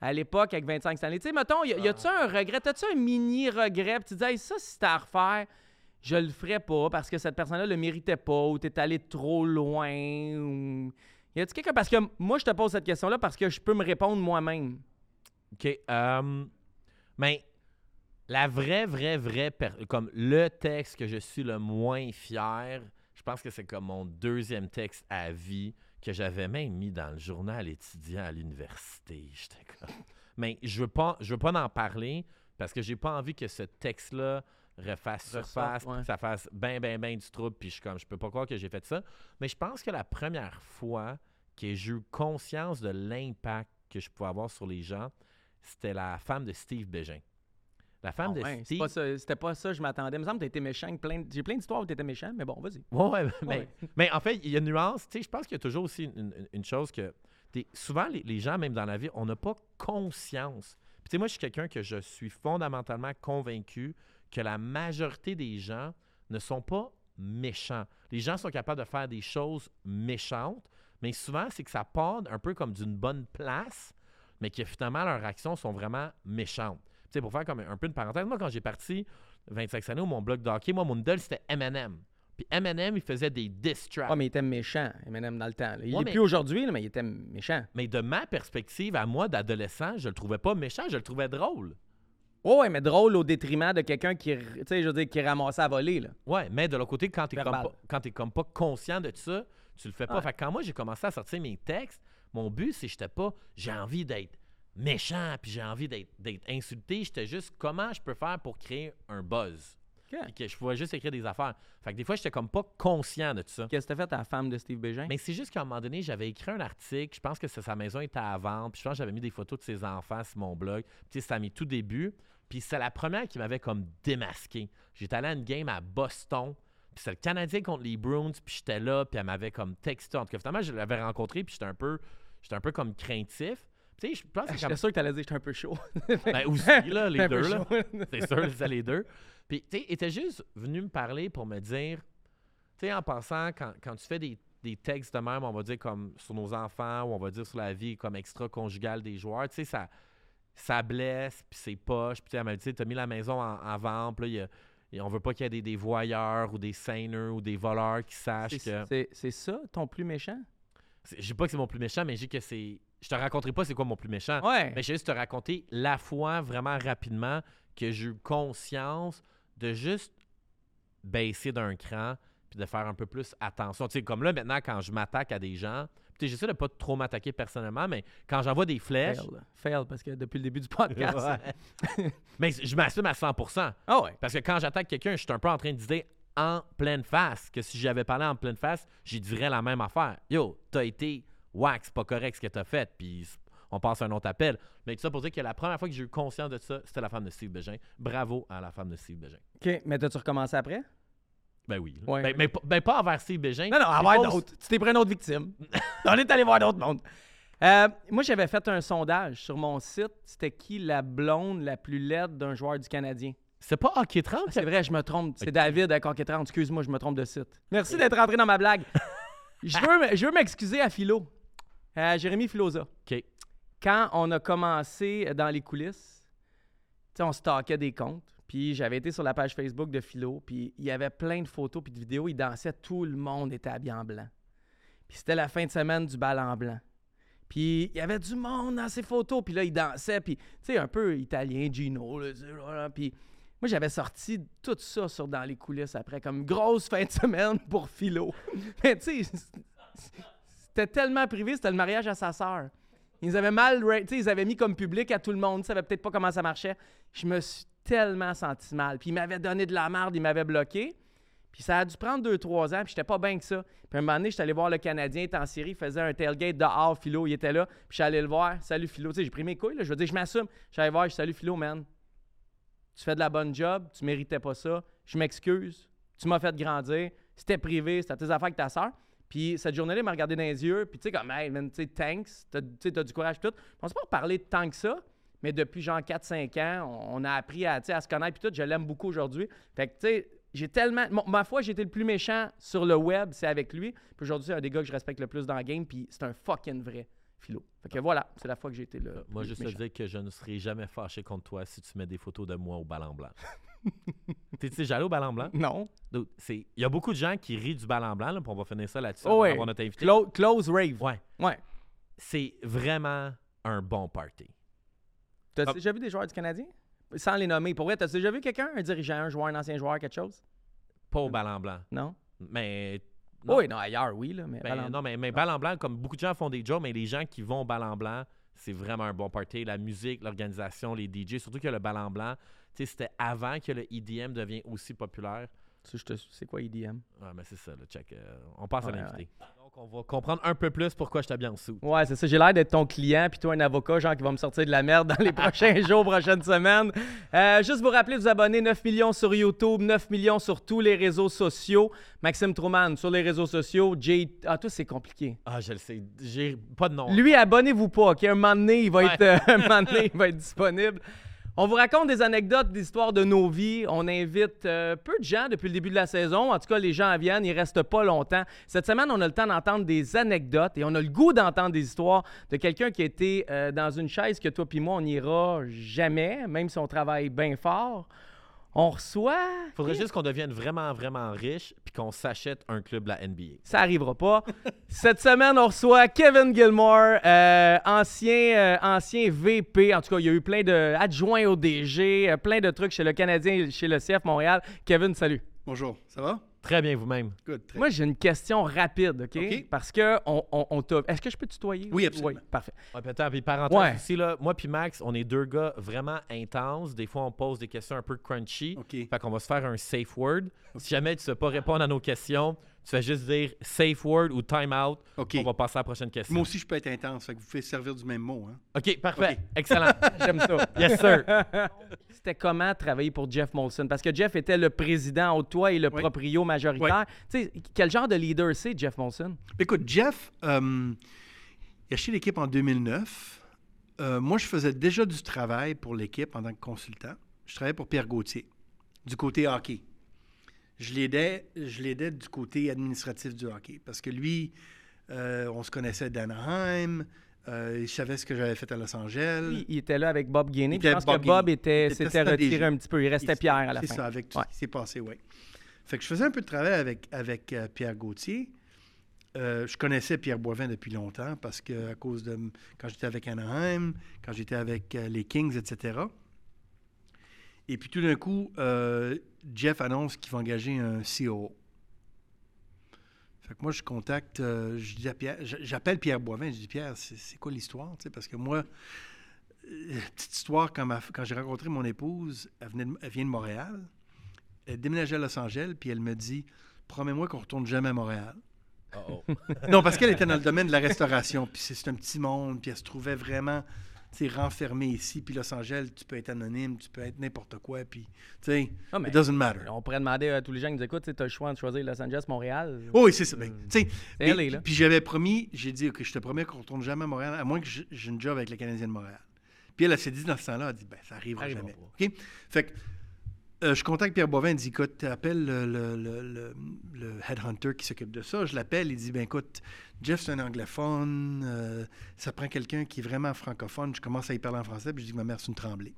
à l'époque avec 25 Stanley? Tu sais, mettons, y, y a-tu un regret? T'as-tu un mini regret? Puis tu dis, Hey, ça, si c'était à refaire, je le ferais pas parce que cette personne-là le méritait pas ou t'es allé trop loin. Ou... Y a-tu quelqu'un? Parce que moi, je te pose cette question-là parce que je peux me répondre moi-même. OK. euh, mais la vraie, vraie, vraie, comme le texte que je suis le moins fier, je pense que c'est comme mon deuxième texte à vie que j'avais même mis dans le journal étudiant à l'université. <laughs> J'étais comme... Mais je veux pas, je veux pas en parler Parce que j'ai pas envie que ce texte-là refasse surface, ouais. que ça fasse ben, ben, ben du trouble, puis je suis comme, je peux pas croire que j'ai fait ça. Mais je pense que la première fois que j'ai eu conscience de l'impact que je pouvais avoir sur les gens, c'était la femme de Steve Bégin. La femme Ah de Steve... C'était pas ça, je m'attendais. Il me semble que été méchant. J'ai plein d'histoires où t'étais méchant, mais bon, vas-y. Ouais, ouais, <laughs> mais, Ouais. mais en fait, il y a une nuance. Tu sais, je pense qu'il y a toujours aussi une, une- une chose que. souvent, les, les gens, même dans la vie, on n'a pas conscience. Puis, tu sais, moi, je suis quelqu'un que je suis fondamentalement convaincu que la majorité des gens ne sont pas méchants. Les gens sont capables de faire des choses méchantes, mais souvent, c'est que ça part un peu comme d'une bonne place, mais que finalement, leurs actions sont vraiment méchantes. Sais, pour faire comme un, un peu une parenthèse, moi, quand j'ai parti 25 années au mon blog d'hockey, moi, mon idole, c'était Eminem. Puis Eminem, il faisait des diss tracks. Ouais, mais il était méchant, Eminem, dans le temps. là. Il Ouais, est mais- plus aujourd'hui, là, mais il était méchant. Mais de ma perspective, à moi, d'adolescent, je le trouvais pas méchant, je le trouvais drôle. Oh, ouais, mais drôle au détriment de quelqu'un qui, tu sais, je veux dire, qui ramassait à voler, là. Ouais, mais de l'autre côté, quand t'es comme Verbal. pas, quand t'es comme pas conscient de ça, tu le fais pas. Ouais. Fait que quand moi j'ai commencé à sortir mes textes, mon but c'est que j'étais pas j'ai envie d'être méchant puis j'ai envie d'être insulté, j'étais juste comment je peux faire pour créer un buzz? Que je pouvais juste écrire des affaires. Fait que des fois j'étais comme pas conscient de ça. Qu'est-ce que t'as fait à la femme de Steve Bégin? Mais c'est juste qu'à un moment donné, j'avais écrit un article, je pense que c'est- sa maison était à vendre, puis je pense que j'avais mis des photos de ses enfants sur mon blog. Puis c'était à mes tout débuts. Puis c'est la première qui m'avait comme démasqué. J'étais allé à une game à Boston, puis c'était le Canadien contre les Bruins, puis j'étais là, puis elle m'avait comme texté. En tout cas, finalement, je l'avais rencontré, puis j'étais un peu j'étais un peu comme craintif. Tu sais, je pense que c'est J'étais sûr que t'allais dire que j'étais un peu chaud. <laughs> Ben, aussi, <laughs> là, les deux, là. <laughs> C'est sûr, c'est les deux. Puis, tu sais, il était juste venu me parler pour me dire, tu sais, en passant, quand, quand tu fais des, des textes de même, on va dire comme sur nos enfants ou on va dire sur la vie comme extra-conjugale des joueurs, tu sais, ça, ça blesse, puis c'est poche. Puis, tu sais, elle m'a dit, t'as mis la maison en, en vente, puis là, il y a- et on veut pas qu'il y ait des, des voyeurs ou des seineurs ou des voleurs qui sachent que. c'est- ça, ton plus méchant? Je dis pas que c'est mon plus méchant, mais je dis que c'est. Je te raconterai pas c'est quoi mon plus méchant. Ouais. Mais je vais juste te raconter la fois vraiment rapidement que j'ai eu conscience de juste baisser d'un cran puis de faire un peu plus attention. Tu sais, comme là, maintenant, quand je m'attaque à des gens, puis tu sais, j'essaie de pas trop m'attaquer personnellement, mais quand j'envoie des flèches, Fail. Fail, parce que depuis le début du podcast. Ouais. <laughs> mais je m'assume à 100%. Ah ouais. Parce que quand j'attaque quelqu'un, je suis un peu en train de dire en pleine face que si j'avais parlé en pleine face, j'y dirais la même affaire. Yo, t'as été wax, pas correct ce que t'as fait, puis on passe à un autre appel. Mais tout ça pour dire que la première fois que j'ai eu conscience de ça, c'était la femme de Steve Bégin. Bravo à la femme de Steve Bégin. OK, mais t'as-tu recommencé après? Ben oui. Ouais. Ben, mais, pas- ben pas envers Steve Bégin. Non, non, C'est pas d'autres. Tu t'es pris une autre victime. <laughs> On est allé voir d'autres mondes. Euh, moi, j'avais fait un sondage sur mon site. C'était qui la blonde la plus laide d'un joueur du Canadien? C'est pas Hockey 30? Ah, C'est vrai, je me trompe. C'est. David Conquête 30. Excuse-moi, je me trompe de site. Merci d'être rentré dans ma blague. <laughs> je veux, je veux m'excuser à Philo. À Jérémy Philosa. OK. Quand on a commencé dans les coulisses, on stockait des comptes. Puis j'avais été sur la page Facebook de Philo. Puis il y avait plein de photos puis de vidéos. Il dansait. Tout le monde était habillé en blanc. Puis c'était la fin de semaine du bal en blanc. Puis il y avait du monde dans ces photos. Puis là, il dansait. Puis, tu sais, un peu italien, Gino. Là. Puis moi, j'avais sorti tout ça sur dans les coulisses après, comme grosse <laughs> fin de semaine pour Philo. <laughs> Mais tu sais, c'était tellement privé, c'était le mariage à sa sœur. Ils avaient mal, ils avaient mis comme public à tout le monde, ils savaient peut-être pas comment ça marchait. Je me suis tellement senti mal. Puis ils m'avaient donné de la merde, ils m'avaient bloqué. Puis ça a dû prendre deux, trois ans, puis j'étais pas bien que ça. Puis un moment donné, j'étais allé voir le Canadien, il était en série, il faisait un tailgate dehors, Philo, il était là. Puis je suis allé le voir, salut Philo. Tu sais, j'ai pris mes couilles, là, je veux dire, je m'assume. Je allé voir, je salut Philo, man. Tu fais de la bonne job, tu méritais pas ça. Je m'excuse. Tu m'as fait grandir. C'était privé, c'était tes affaires avec ta soeur. Puis cette journée-là, il m'a regardé dans les yeux. Puis tu sais, comme, hey, man, tu sais, thanks. T'as, t'as du courage, tout. On s'est pas parlé tant que ça. Mais depuis genre 4-5 ans, on, on a appris à, à se connaître. Puis tout, je l'aime beaucoup aujourd'hui. Fait que, tu sais, j'ai tellement. ma foi, été le plus méchant sur le web, c'est avec lui. Puis aujourd'hui, c'est un des gars que je respecte le plus dans le game. Puis c'est un fucking vrai philo. Fait que voilà, c'est la fois que j'ai été le. Moi, plus juste te dire que je ne serai jamais fâché contre toi si tu mets des photos de moi au ballon blanc. <laughs> tu sais, j'allais au ballon blanc? Non. Il y a beaucoup de gens qui rient du ballon blanc, là, puis on va finir ça là-dessus. Oh ouais. notre invité. Clo- close rave. Ouais. Ouais. C'est vraiment un bon party. T'as Ah. déjà vu des joueurs du Canadien? Sans les nommer. Pour vrai, t'as déjà vu quelqu'un, un dirigeant, un joueur, un ancien joueur, quelque chose? Pas au ballon blanc. Non? Mais. non. Oui, non, ailleurs, oui, là, mais Ben, ballon- non, mais, mais ballon blanc, comme beaucoup de gens font des jobs, mais les gens qui vont au ballon blanc, c'est vraiment un bon party. La musique, l'organisation, les DJ, surtout que le ballon blanc, c'était avant que le EDM devienne aussi populaire. C'est quoi EDM? Ouais, mais c'est ça, là, check. euh, on passe à Ouais, l'invité. Donc, on va comprendre un peu plus pourquoi je t'habille en dessous. Ouais, c'est ça. J'ai l'air d'être ton client, puis toi, un avocat, genre, qui va me sortir de la merde dans les <laughs> prochains jours, prochaines semaines. Euh, juste vous rappeler de vous abonner 9 millions sur YouTube, 9 millions sur tous les réseaux sociaux. Maxime Truman, sur les réseaux sociaux. Jay. Ah, toi, c'est compliqué. Ah, je le sais. J'ai pas de nom. Lui, abonnez-vous pas, OK? Un moment donné, il va, Ouais. être, euh, un moment donné, il va être disponible. On vous raconte des anecdotes, des histoires de nos vies. On invite euh, peu de gens depuis le début de la saison. En tout cas, les gens viennent, ils restent pas longtemps. Cette semaine, on a le temps d'entendre des anecdotes et on a le goût d'entendre des histoires de quelqu'un qui été euh, dans une chaise que toi puis moi, on n'ira jamais, même si on travaille bien fort. On reçoit... Faudrait juste qu'on devienne vraiment, vraiment riche puis qu'on s'achète un club de la NBA. Ça arrivera pas. <laughs> Cette semaine, on reçoit Kevin Gilmore, euh, ancien, euh, ancien VP. En tout cas, il y a eu plein de adjoints au DG, euh, plein de trucs chez le Canadien, chez le CF Montréal. Kevin, salut. Bonjour, ça va? Très bien vous-même. Moi, j'ai une question rapide, OK? OK. Parce que on, on, on t'a. Est-ce que je peux tutoyer? Oui, absolument. parfait. Ouais, puis attends, puis parenthèse Ouais. aussi, là, moi puis Max, on est deux gars vraiment intenses. Des fois, on pose des questions un peu crunchy. OK. Fait qu'on va se faire un safe word. Si jamais tu ne sais pas répondre à nos questions, tu vas juste dire safe word ou time out. On va passer à la prochaine question. Moi aussi, je peux être intense, fait que vous pouvez servir du même mot. Hein? OK, parfait. Excellent. <laughs> J'aime ça. yes, sir. C'était comment travailler pour Jeff Molson? Parce que Jeff était le président au toi et le Oui. proprio majoritaire. Tu sais, quel genre de leader c'est, Jeff Molson? Écoute, Jeff, euh, il a acheté l'équipe en 2009. Euh, moi, je faisais déjà du travail pour l'équipe en tant que consultant. Je travaillais pour Pierre Gauthier, du côté hockey. Je l'aidais, je l'aidais du côté administratif du hockey parce que lui, euh, on se connaissait d'Anaheim, euh, il savait ce que j'avais fait à Los Angeles. Il, il était là avec Bob puis Je pense Bob que Bob était, s'était retiré un petit peu. Il restait Il- Pierre à la fin. C'est ça, avec tout Ouais. ce qui s'est passé, oui. Fait que je faisais un peu de travail avec, avec euh, Pierre Gauthier. Euh, je connaissais Pierre Boivin depuis longtemps parce que à cause de quand j'étais avec Anaheim, quand j'étais avec les Kings, etc. Et puis tout d'un coup, euh, Jeff annonce qu'il va engager un COO. Fait que moi, je contacte, euh, je dis à Pierre, j- j'appelle Pierre Boivin, je dis Pierre, c'est quoi l'histoire? Tu sais, Parce que moi, euh, petite histoire, quand, j'ai rencontré mon épouse, elle, venait de- elle vient de Montréal, elle déménageait à Los Angeles, puis elle me dit Promets-moi qu'on retourne jamais à Montréal. Uh-oh. <laughs> Non, parce qu'elle était dans le domaine de la restauration, puis c'est un petit monde, puis elle se trouvait vraiment tu sais, renfermée ici. Puis Los Angeles, tu peux être anonyme, tu peux être n'importe quoi, puis tu sais, Ah, it doesn't matter. On pourrait demander à tous les gens qui nous écoutent, tu as le choix de choisir Los Angeles, Montréal. Oh, oui, c'est ça. Ben, tu sais, C'est. Puis j'avais promis, j'ai dit, OK, je te promets qu'on retourne jamais à Montréal, à moins que j'ai une job avec le Canadien de Montréal. Puis elle, elle s'est dit dans ce temps-là, elle dit, ben, ça arrivera Arrivera jamais. OK? Fait que euh, je contacte Pierre Bovin, il dit, écoute, appelle le, le, le, le- le headhunter qui s'occupe de ça. Je l'appelle, il dit, ben, écoute, Jeff, c'est un anglophone, euh, ça prend quelqu'un qui est vraiment francophone. Je commence à y parler en français, puis je dis que ma mère, c'est une tremblée.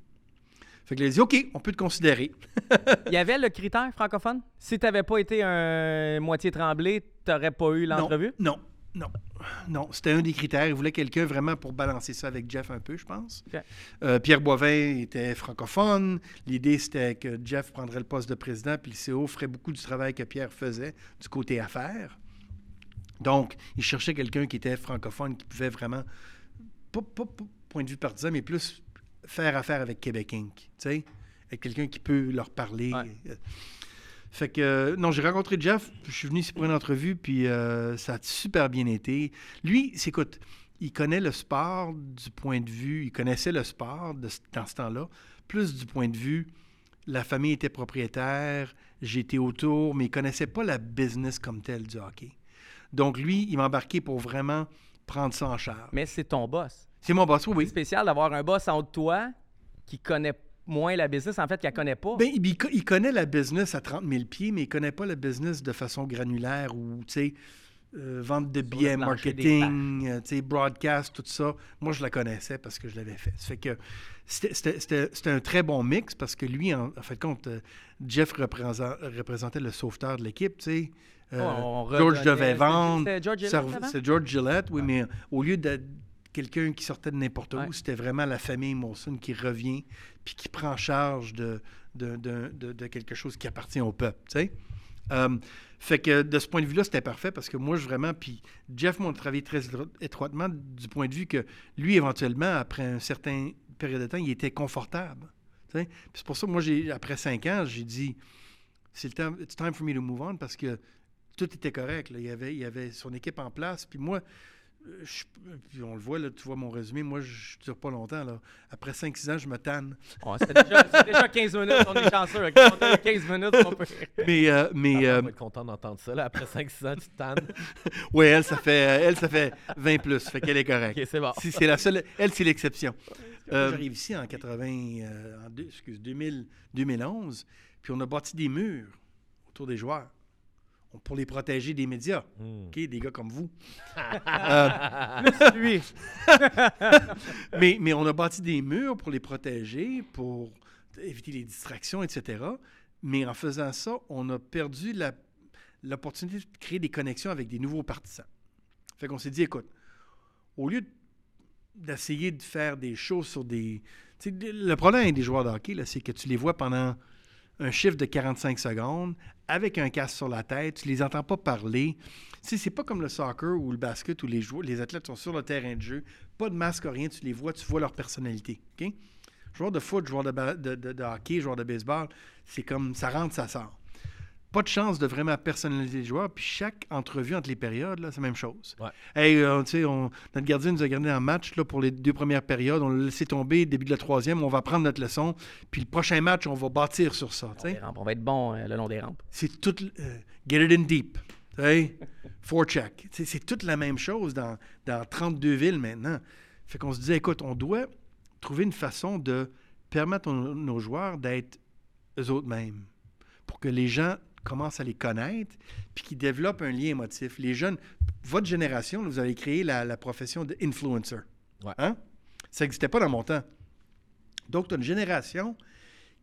Fait que il dit, OK, on peut te considérer. <laughs> Il y avait le critère francophone? Si tu n'avais pas été un moitié tremblé, tu n'aurais pas eu l'entrevue? Non, non, non. C'était un des critères. Il voulait quelqu'un vraiment pour balancer ça avec Jeff un peu, je pense. Euh, Pierre Boivin était francophone. L'idée, c'était que Jeff prendrait le poste de président, puis le CO ferait beaucoup du travail que Pierre faisait du côté affaires. Donc, il cherchait quelqu'un qui était francophone, qui pouvait vraiment, pas, pas- pas point de vue partisan, mais plus faire affaire avec Québec Inc. Tu sais, avec quelqu'un qui peut leur parler. Ouais. Fait que, euh, non, j'ai rencontré Jeff, je suis venu ici pour une entrevue, puis euh, ça a super bien été. Lui, c'est- écoute, il connaît le sport du point de vue, il connaissait le sport de dans ce temps-là, plus du point de vue, la famille était propriétaire, j'étais autour, mais il connaissait pas la business comme telle du hockey. Donc lui, il m'a embarqué pour vraiment prendre ça en charge. Mais c'est ton boss. C'est mon boss, oui, C'est spécial d'avoir un boss en haut de toi qui connaît moins la business, en fait, qui la connaît pas. Ben, il, il connaît la business à 30 000 pieds, mais il connaît pas la business de façon granulaire ou, tu sais, euh, vente de billets, marketing, euh, tu sais, broadcast, tout ça. Moi, je la connaissais parce que je l'avais fait. Ça fait que c'était- un très bon mix parce que lui, en, en fait, compte, euh, Jeff représent- représentait le sauveteur de l'équipe, tu sais. Euh, On George devait vendre. C'était George Gillette? C'est George Gillette, oui, mais au lieu de quelqu'un qui sortait de n'importe Ouais. où, c'était vraiment la famille Molson qui revient puis qui prend charge de, de, de- de- de quelque chose qui appartient au peuple, tu sais. Euh, fait que de ce point de vue-là, c'était parfait parce que moi, je vraiment. Puis Jeff m'a travaillé très étro- étroitement du point de vue que lui, éventuellement, après un certain période de temps, il était confortable. c'est pour ça que moi, après cinq ans, j'ai dit c'est le temps, it's time for me to move on parce que tout était correct. là. Il, y avait, il y avait son équipe en place. Puis moi, euh, je- puis on le voit, là, tu vois mon résumé, moi, je ne dure pas longtemps. Là. Après 5-6 ans, je me tanne. Ouais, c'était déjà, c'était déjà <laughs> 15 minutes, on est chanceux. ok? On a 15 minutes, on peut. Mais, euh, mais Ah, euh, on va être content d'entendre ça. là. Après 5-6 ans, tu te tannes. <laughs> ouais, elle, ça fait, elle, ça fait 20 plus. Fait qu'elle est correcte. C'est bon. Si c'est la seule, elle, c'est l'exception. Euh, Euh, J'arrive ici en 80, euh, en deux- excuse, 2000, 2011, puis on a bâti des murs autour des joueurs pour les protéger des médias. Hmm. OK, des gars comme vous. <laughs> Euh, Lui. <laughs> mais, mais on a bâti des murs pour les protéger, pour éviter les distractions, etc. Mais en faisant ça, on a perdu la- l'opportunité de créer des connexions avec des nouveaux partisans. Fait qu'on s'est dit, écoute, au lieu d'essayer de faire des choses sur des... le problème avec des joueurs de hockey, là, c'est que tu les vois pendant un chiffre de 45 secondes, avec un casque sur la tête, tu les entends pas parler. Tu c'est pas comme le soccer ou le basket où les, joueurs, les athlètes sont sur le terrain de jeu, pas de masque, rien, tu les vois, tu vois leur personnalité. Joueur de foot, joueur de, de, de- de hockey, joueur de baseball, c'est comme ça rentre, ça sort. Pas de chance de vraiment personnaliser les joueurs, puis chaque entrevue entre les périodes, là, c'est la même chose. Ouais. Hey, euh, tu sais, on- notre gardien nous a gardé en match là, pour les deux premières périodes, on l'a laissé tomber, début de la troisième, on va prendre notre leçon, puis le prochain match, on va bâtir sur ça. rampes, On va être bon euh, le long des rampes. C'est tout. euh, get it in deep. Forecheck. Tu sais, <laughs> C'est toute la même chose dans, dans 32 villes maintenant. Fait qu'on se disait, écoute, on doit trouver une façon de permettre aux- nos joueurs d'être eux autres mêmes. Pour que les gens commencent à les connaître, puis qu'ils développent un lien émotif. Les jeunes, votre génération, vous avez créé la, la profession d'influencer. Ouais. Hein? Ça n'existait pas dans mon temps. Donc, tu as une génération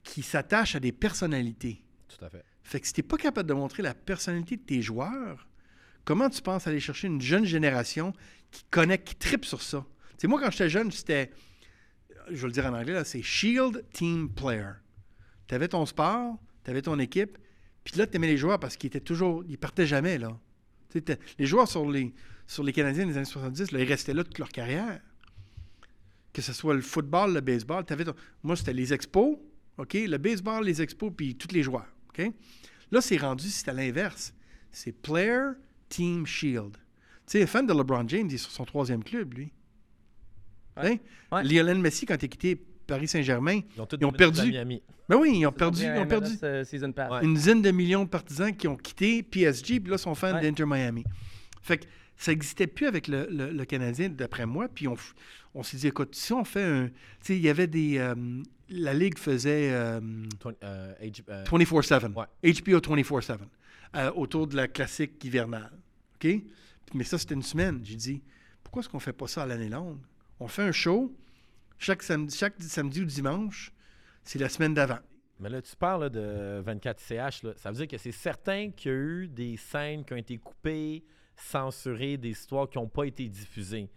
qui s'attache à des personnalités. Tout à fait. Fait que si t'es pas capable de montrer la personnalité de tes joueurs, comment tu penses aller chercher une jeune génération qui connaît, qui tripe sur ça? Tu sais, moi, quand j'étais jeune, c'était, je vais le dire en anglais, c'est Shield Team Player. Tu avais ton sport, tu avais ton équipe, puis là, tu aimais les joueurs parce qu'ils étaient toujours, ils partaient jamais, là. Les joueurs sur les, sur les Canadiens des années 70, là, ils restaient là toute leur carrière. Que ce soit le football, le baseball, t'avais ton- moi, c'était les expos, OK? Le baseball, les expos, puis tous les joueurs, OK? Là, c'est rendu, c'est à l'inverse. C'est Player Team Shield. Tu sais, fan de LeBron James, il est sur son troisième club, lui. Ouais. Hein? Ouais. Lionel Messi, quand il quitté Paris Saint-Germain, Ils ont, Ils perdu. Miami. ben oui, ils ont perdu, Bien, ils ont perdu MLS, Season Pass. Ouais. une dizaine de millions de partisans qui ont quitté PSG, puis là, sont fans Ouais. d'Inter Miami. Fait que ça n'existait plus avec le, le- le Canadien, d'après moi. Puis on, on s'est dit, écoute, si on fait un. Tu sais, il y avait des. euh, la Ligue faisait euh, Twen- euh, H- euh, 24-7. Ouais. HBO 24-7. euh, autour de la classique hivernale. OK? Mais ça, c'était une semaine. J'ai dit, pourquoi est-ce qu'on fait pas ça à l'année longue? On fait un show chaque samedi, chaque samedi ou dimanche. C'est la semaine d'avant. Mais là, tu parles là, de 24CH. Là. Ça veut dire que c'est certain qu'il y a eu des scènes qui ont été coupées, censurées, des histoires qui n'ont pas été diffusées.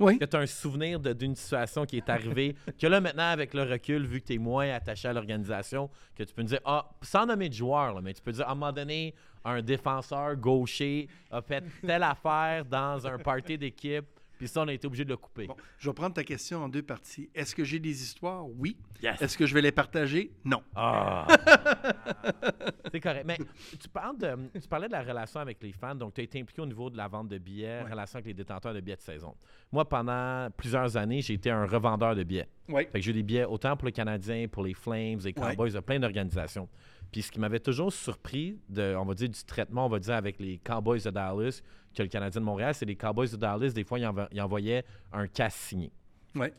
Oui. Que tu as un souvenir d'une situation qui est arrivée, <laughs> que là, maintenant, avec le recul, vu que tu es moins attaché à l'organisation, que tu peux me dire, ah, sans nommer de joueur, là, mais tu peux dire, à un moment donné, un défenseur gaucher a fait telle affaire dans un party d'équipe, puis ça, on a été obligé de le couper. Bon, je vais prendre ta question en deux parties. Est-ce que j'ai des histoires? Oui. Yes. Est-ce que je vais les partager? Non. Ah! <laughs> c'est correct. Mais tu, parles de, tu parlais de la relation avec les fans, donc tu as été impliqué au niveau de la vente de billets, Ouais. relation avec les détenteurs de billets de saison. Moi, pendant plusieurs années, j'ai été un revendeur de billets. Oui. Fait que j'ai eu des billets autant pour les Canadiens, pour les Flames, les Cowboys, de plein d'organisations. Puis ce qui m'avait toujours surpris, de, on va dire, du traitement, on va dire, avec les Cowboys de Dallas, que le Canadien de Montréal, c'est les Cowboys de Dallas, des fois, ils, envo- ils envoyaient un casse signé.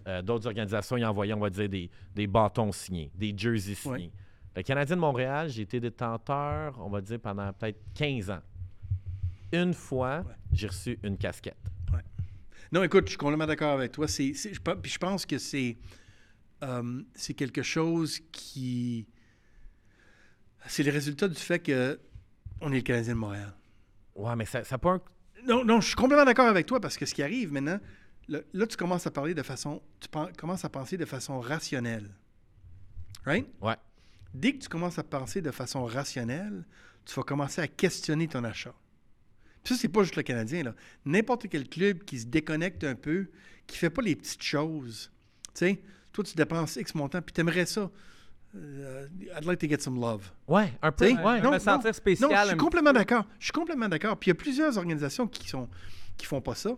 Euh, D'autres organisations, ils envoyaient, on va dire, des, des bâtons signés, des jerseys signés. Ouais. Le Canadien de Montréal, j'ai été détenteur, on va dire, pendant peut-être 15 ans. Une fois, Ouais. j'ai reçu une casquette. Non, écoute, je suis complètement d'accord avec toi. C'est- je, pe- puis je pense que c'est, euh, c'est quelque chose qui. C'est le résultat du fait que on est le Canadien de Montréal. Ouais, mais ça pas un... Non, non, je suis complètement d'accord avec toi parce que ce qui arrive maintenant, là, là, tu commences à parler de façon. Tu pen- commences à penser de façon rationnelle. Right? Ouais. Dès que tu commences à penser de façon rationnelle, tu vas commencer à questionner ton achat. Puis ça, c'est pas juste le Canadien. là. N'importe quel club qui se déconnecte un peu, qui fait pas les petites choses. Tu sais, toi, tu dépenses X montant, puis tu aimerais ça. Euh, I'd like to get some love. Ouais, un peu. Tu sais, ouais. me sentir spécial Non, je suis complètement d'accord. Je suis complètement d'accord. Puis il y a plusieurs organisations qui sont qui font pas ça.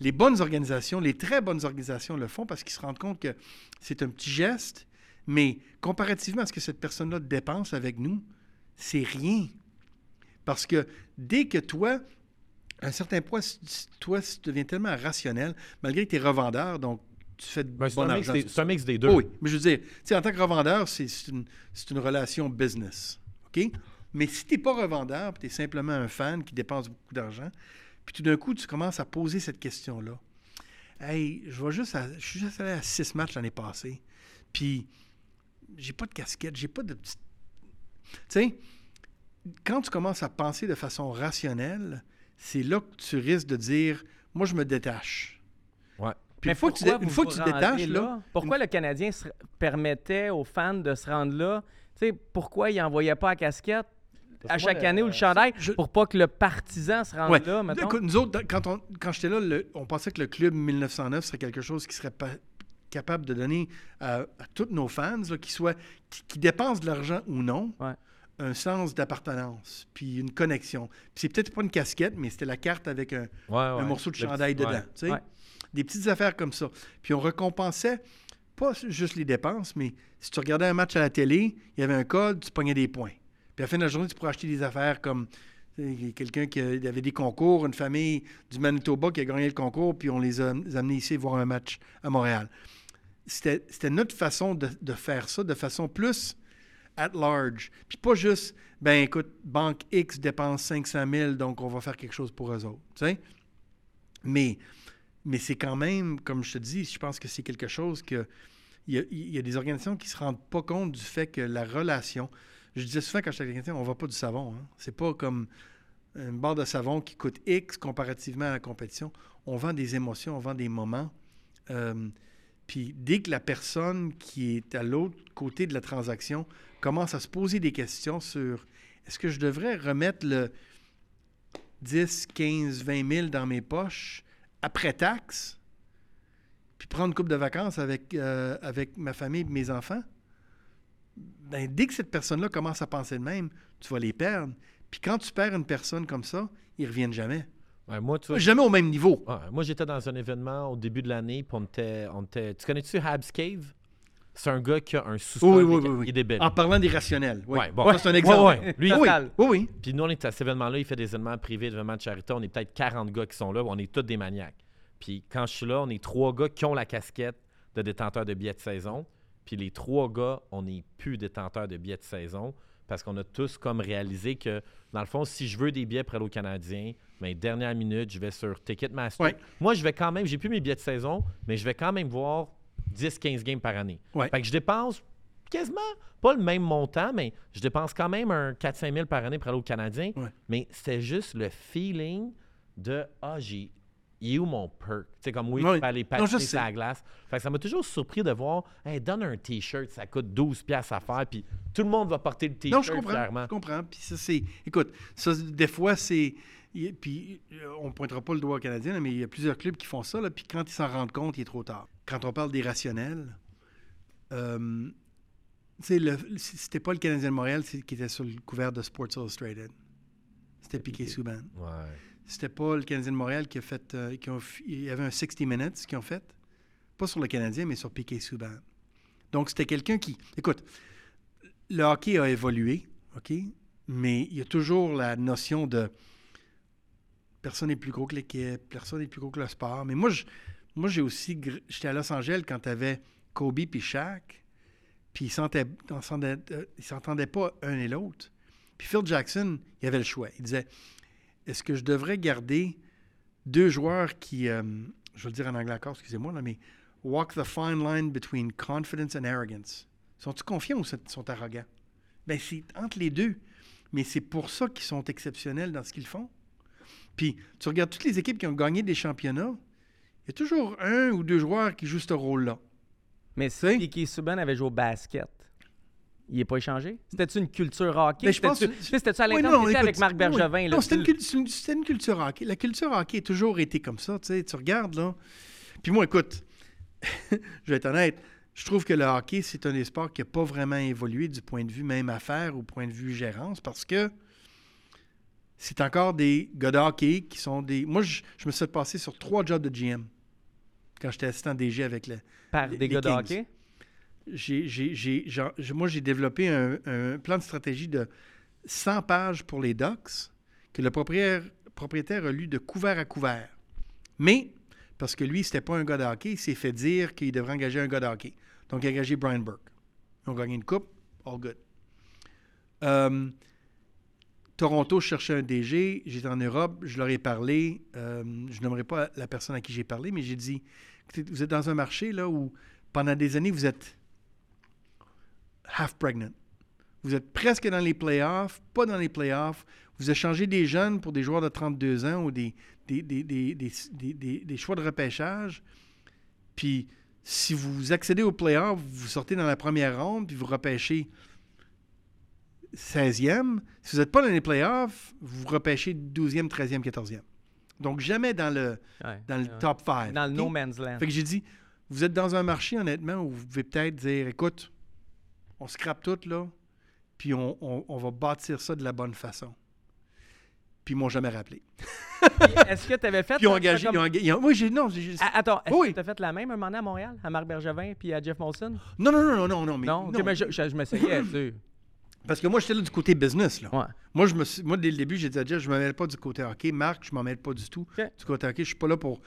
Les bonnes organisations, les très bonnes organisations le font parce qu'ils se rendent compte que c'est un petit geste, mais comparativement à ce que cette personne-là dépense avec nous, c'est rien. Parce que dès que toi, à un certain point, toi, tu deviens tellement rationnel, malgré que tu es revendeur, donc tu fais de Ben, bon un, mix argent. des- c'est un mix des deux. Oh oui, mais je veux dire, tu sais, en tant que revendeur, c'est c'est une, une relation business. OK? Mais si tu n'es pas revendeur, tu es simplement un fan qui dépense beaucoup d'argent, puis tout d'un coup, tu commences à poser cette question-là. Hey, je, vais juste à- je suis juste allé à six matchs l'année passée, puis j'ai pas de casquette, j'ai pas de petite. Tu sais, quand tu commences à penser de façon rationnelle, c'est là que tu risques de dire Moi, je me détache. Ouais. Puis Mais une fois que tu, une fois que tu détaches, là, Pourquoi le Canadien se permettait aux fans de se rendre là? Tu sais, pourquoi il n'envoyait pas la casquette à Parce chaque le- année ou le chandail je- pour pas que le partisan se rende Ouais. là, mettons? Écoute, nous autres, quand, on- quand j'étais là, le- on pensait que le club 1909 serait quelque chose qui serait pas- capable de donner à, à tous nos fans, là, qui, soient, qui, qui dépensent de l'argent ou non, Ouais. un sens d'appartenance, puis une connexion. Puis c'est peut-être pas une casquette, mais c'était la carte avec un, Ouais, un ouais. morceau de Le chandail petit- dedans. ouais. Des petites affaires comme ça. Puis on récompensait pas juste les dépenses, mais si tu regardais un match à la télé, il y avait un code, tu pognais des points. Puis à la fin de la journée, tu pourrais acheter des affaires comme quelqu'un qui avait des concours, une famille du Manitoba qui a gagné le concours, puis on les a amenés ici voir un match à Montréal. C'était notre façon de, faire ça, de façon plus at large. Puis pas juste, ben écoute, banque X dépense 500 000, donc on va faire quelque chose pour eux autres. Mais, mais c'est quand même, comme je te dis, je pense que c'est quelque chose que. Il y, a, des organisations qui ne se rendent pas compte du fait que la relation. Je disais souvent quand j'étais quelqu'un, on ne va pas du savon. Hein. C'est pas comme une barre de savon qui coûte X comparativement à la compétition. On vend des émotions, on vend des moments. Euh, puis dès que la personne qui est à l'autre côté de la transaction commence à se poser des questions sur est-ce que je devrais remettre le 10, 15, 20 000 dans mes poches après taxe, puis prendre une coupe de vacances avec, euh, avec ma famille et mes enfants, ben, dès que cette personne-là commence à penser de même, tu vas les perdre. Puis quand tu perds une personne comme ça, ils reviennent jamais. Ouais, moi, tu vois, Jamais au même niveau. Ouais, moi, j'étais dans un événement au début de l'année, puis on était, on était- Tu connais-tu Habs Cave? C'est un gars qui a un sous-sol. Oui, oui, oui, oui. Il est débile. En parlant d'irrationnel. Oui. Ouais, bon. Ça, c'est un exemple. Ouais, ouais. Lui, oui, Total. oui, oui. Puis nous, on est à cet événement-là, il fait des événements privés, des événements de charité. On est peut-être 40 gars qui sont là, on est tous des maniaques. Puis quand je suis là, on est trois gars qui ont la casquette de détenteur de billets de saison. Puis les trois gars, on n'est plus détenteurs de billets de saison parce qu'on a tous comme réalisé que, dans le fond, si je veux des billets pour aller au Canadien, mais dernière minute, je vais sur Ticketmaster. Ouais. Moi, je vais quand même, j'ai plus mes billets de saison, mais je vais quand même voir 10-15 games par année. Ouais. Fait que je dépense quasiment pas le même montant, mais je dépense quand même un 4-5 000 par année pour aller au Canadien. Ouais. Mais c'était juste le feeling de Ah, j'ai. Il est où mon perk? Sais, comme oui, tu peux aller patiner la glace. Fait que ça m'a toujours surpris de voir, hey, donne un T-shirt, ça coûte 12$ piastres à faire, puis tout le monde va porter le T-shirt Non, je comprends. fièrement. Je comprends. Puis ça, c'est. Écoute, ça, des fois, c'est. Y- Puis euh, on ne pointera pas le doigt au Canadien, mais il y a plusieurs clubs qui font ça. Là, puis quand ils s'en rendent compte, il est trop tard. Quand on parle des rationnels, euh, tu sais, le- c'était pas le Canadien de Montréal qui était sur le couvert de Sports Illustrated. C'était Piquet Souban. Ouais. C'était pas le Canadien de Montréal qui a fait. euh, qui ont f- il y avait un 60 Minutes qu'ils ont fait. Pas sur le Canadien, mais sur Piquet Souban. Donc, c'était quelqu'un qui. Écoute, le hockey a évolué, OK? Mais il y a toujours la notion de. Personne n'est plus gros que l'équipe, personne n'est plus gros que le sport. Mais moi, moi j'ai aussi. J'étais à Los Angeles quand tu Kobe puis Shaq, puis ils s'entendait euh, s'entendaient pas un et l'autre. Puis Phil Jackson, il avait le choix. Il disait est-ce que je devrais garder deux joueurs qui, euh, je vais le dire en anglais encore, excusez-moi, mais walk the fine line between confidence and arrogance. Sont-ils confiants ou sont arrogants? Ben, c'est entre les deux. Mais c'est pour ça qu'ils sont exceptionnels dans ce qu'ils font. Puis, tu regardes toutes les équipes qui ont gagné des championnats, il y a toujours un ou deux joueurs qui jouent ce rôle-là. Mais si Piquet Subban avait joué au basket, il n'est pas échangé? C'était-tu une culture hockey? Mais je pense C'était-tu à Oui, l'intérieur écoute, avec Marc oui. Bergevin? là, Non, c'était une, culture hockey. La culture hockey a toujours été comme ça. Tu, sais, tu regardes, là. Puis moi, écoute, <laughs> je vais être honnête, je trouve que le hockey, c'est un des sports qui n'a pas vraiment évolué du point de vue même affaires ou point de vue gérance parce que c'est encore des gars de hockey qui sont des. Moi, je, je me suis passer sur trois jobs de GM quand j'étais assistant DG avec le, Par les- des les gars de Kings. hockey? j'ai, j'ai- j'ai- genre, j'ai- moi, j'ai développé un, un plan de stratégie de 100 pages pour les docs que le propriétaire, propriétaire a lu de couvert à couvert. Mais, parce que lui, c'était pas un gars de hockey, il s'est fait dire qu'il devrait engager un gars de hockey. Donc, il a engagé Brian Burke. Ils ont gagné une coupe, all good. Euh, Toronto je cherchais un DG, j'étais en Europe, je leur ai parlé, euh, je nommerai pas la personne à qui j'ai parlé, mais j'ai dit, vous êtes dans un marché là où pendant des années, vous êtes half pregnant. Vous êtes presque dans les playoffs, pas dans les playoffs. Vous échangez des jeunes pour des joueurs de 32 ans ou des- des choix de repêchage. Puis, si vous accédez aux playoffs, vous sortez dans la première ronde, puis vous repêchez 16e. Si vous n'êtes pas dans les playoffs, vous repêchez 12e, 13e, 14e. Donc, jamais dans le, Ouais, dans le ouais. top 5. Dans le no man's land. Fait que j'ai dit, vous êtes dans un marché, honnêtement, où vous pouvez peut-être dire, écoute, on scrape tout, là, puis on, on- on va bâtir ça de la bonne façon. Puis ils m'ont jamais rappelé. <laughs> Est-ce que tu avais fait. Puis ils ont engagé. comme- ils ont engagé- ils ont- oui, j'ai. Non, j'ai- Attends, est-ce Oui. que tu as fait la même un moment donné à Montréal, à Marc Bergevin puis à Jeff Molson? non, non, non, non, non, non, mais. non, non, mais je, je- je m'essayais, <coughs> tu. Parce que moi, j'étais là du côté business, là. Ouais. Moi, je me suis- moi, dès le début, j'ai dit à Jeff, je ne me mêle pas du côté hockey. Marc, je ne m'en mêle pas du tout du côté hockey. Je suis pas là pour.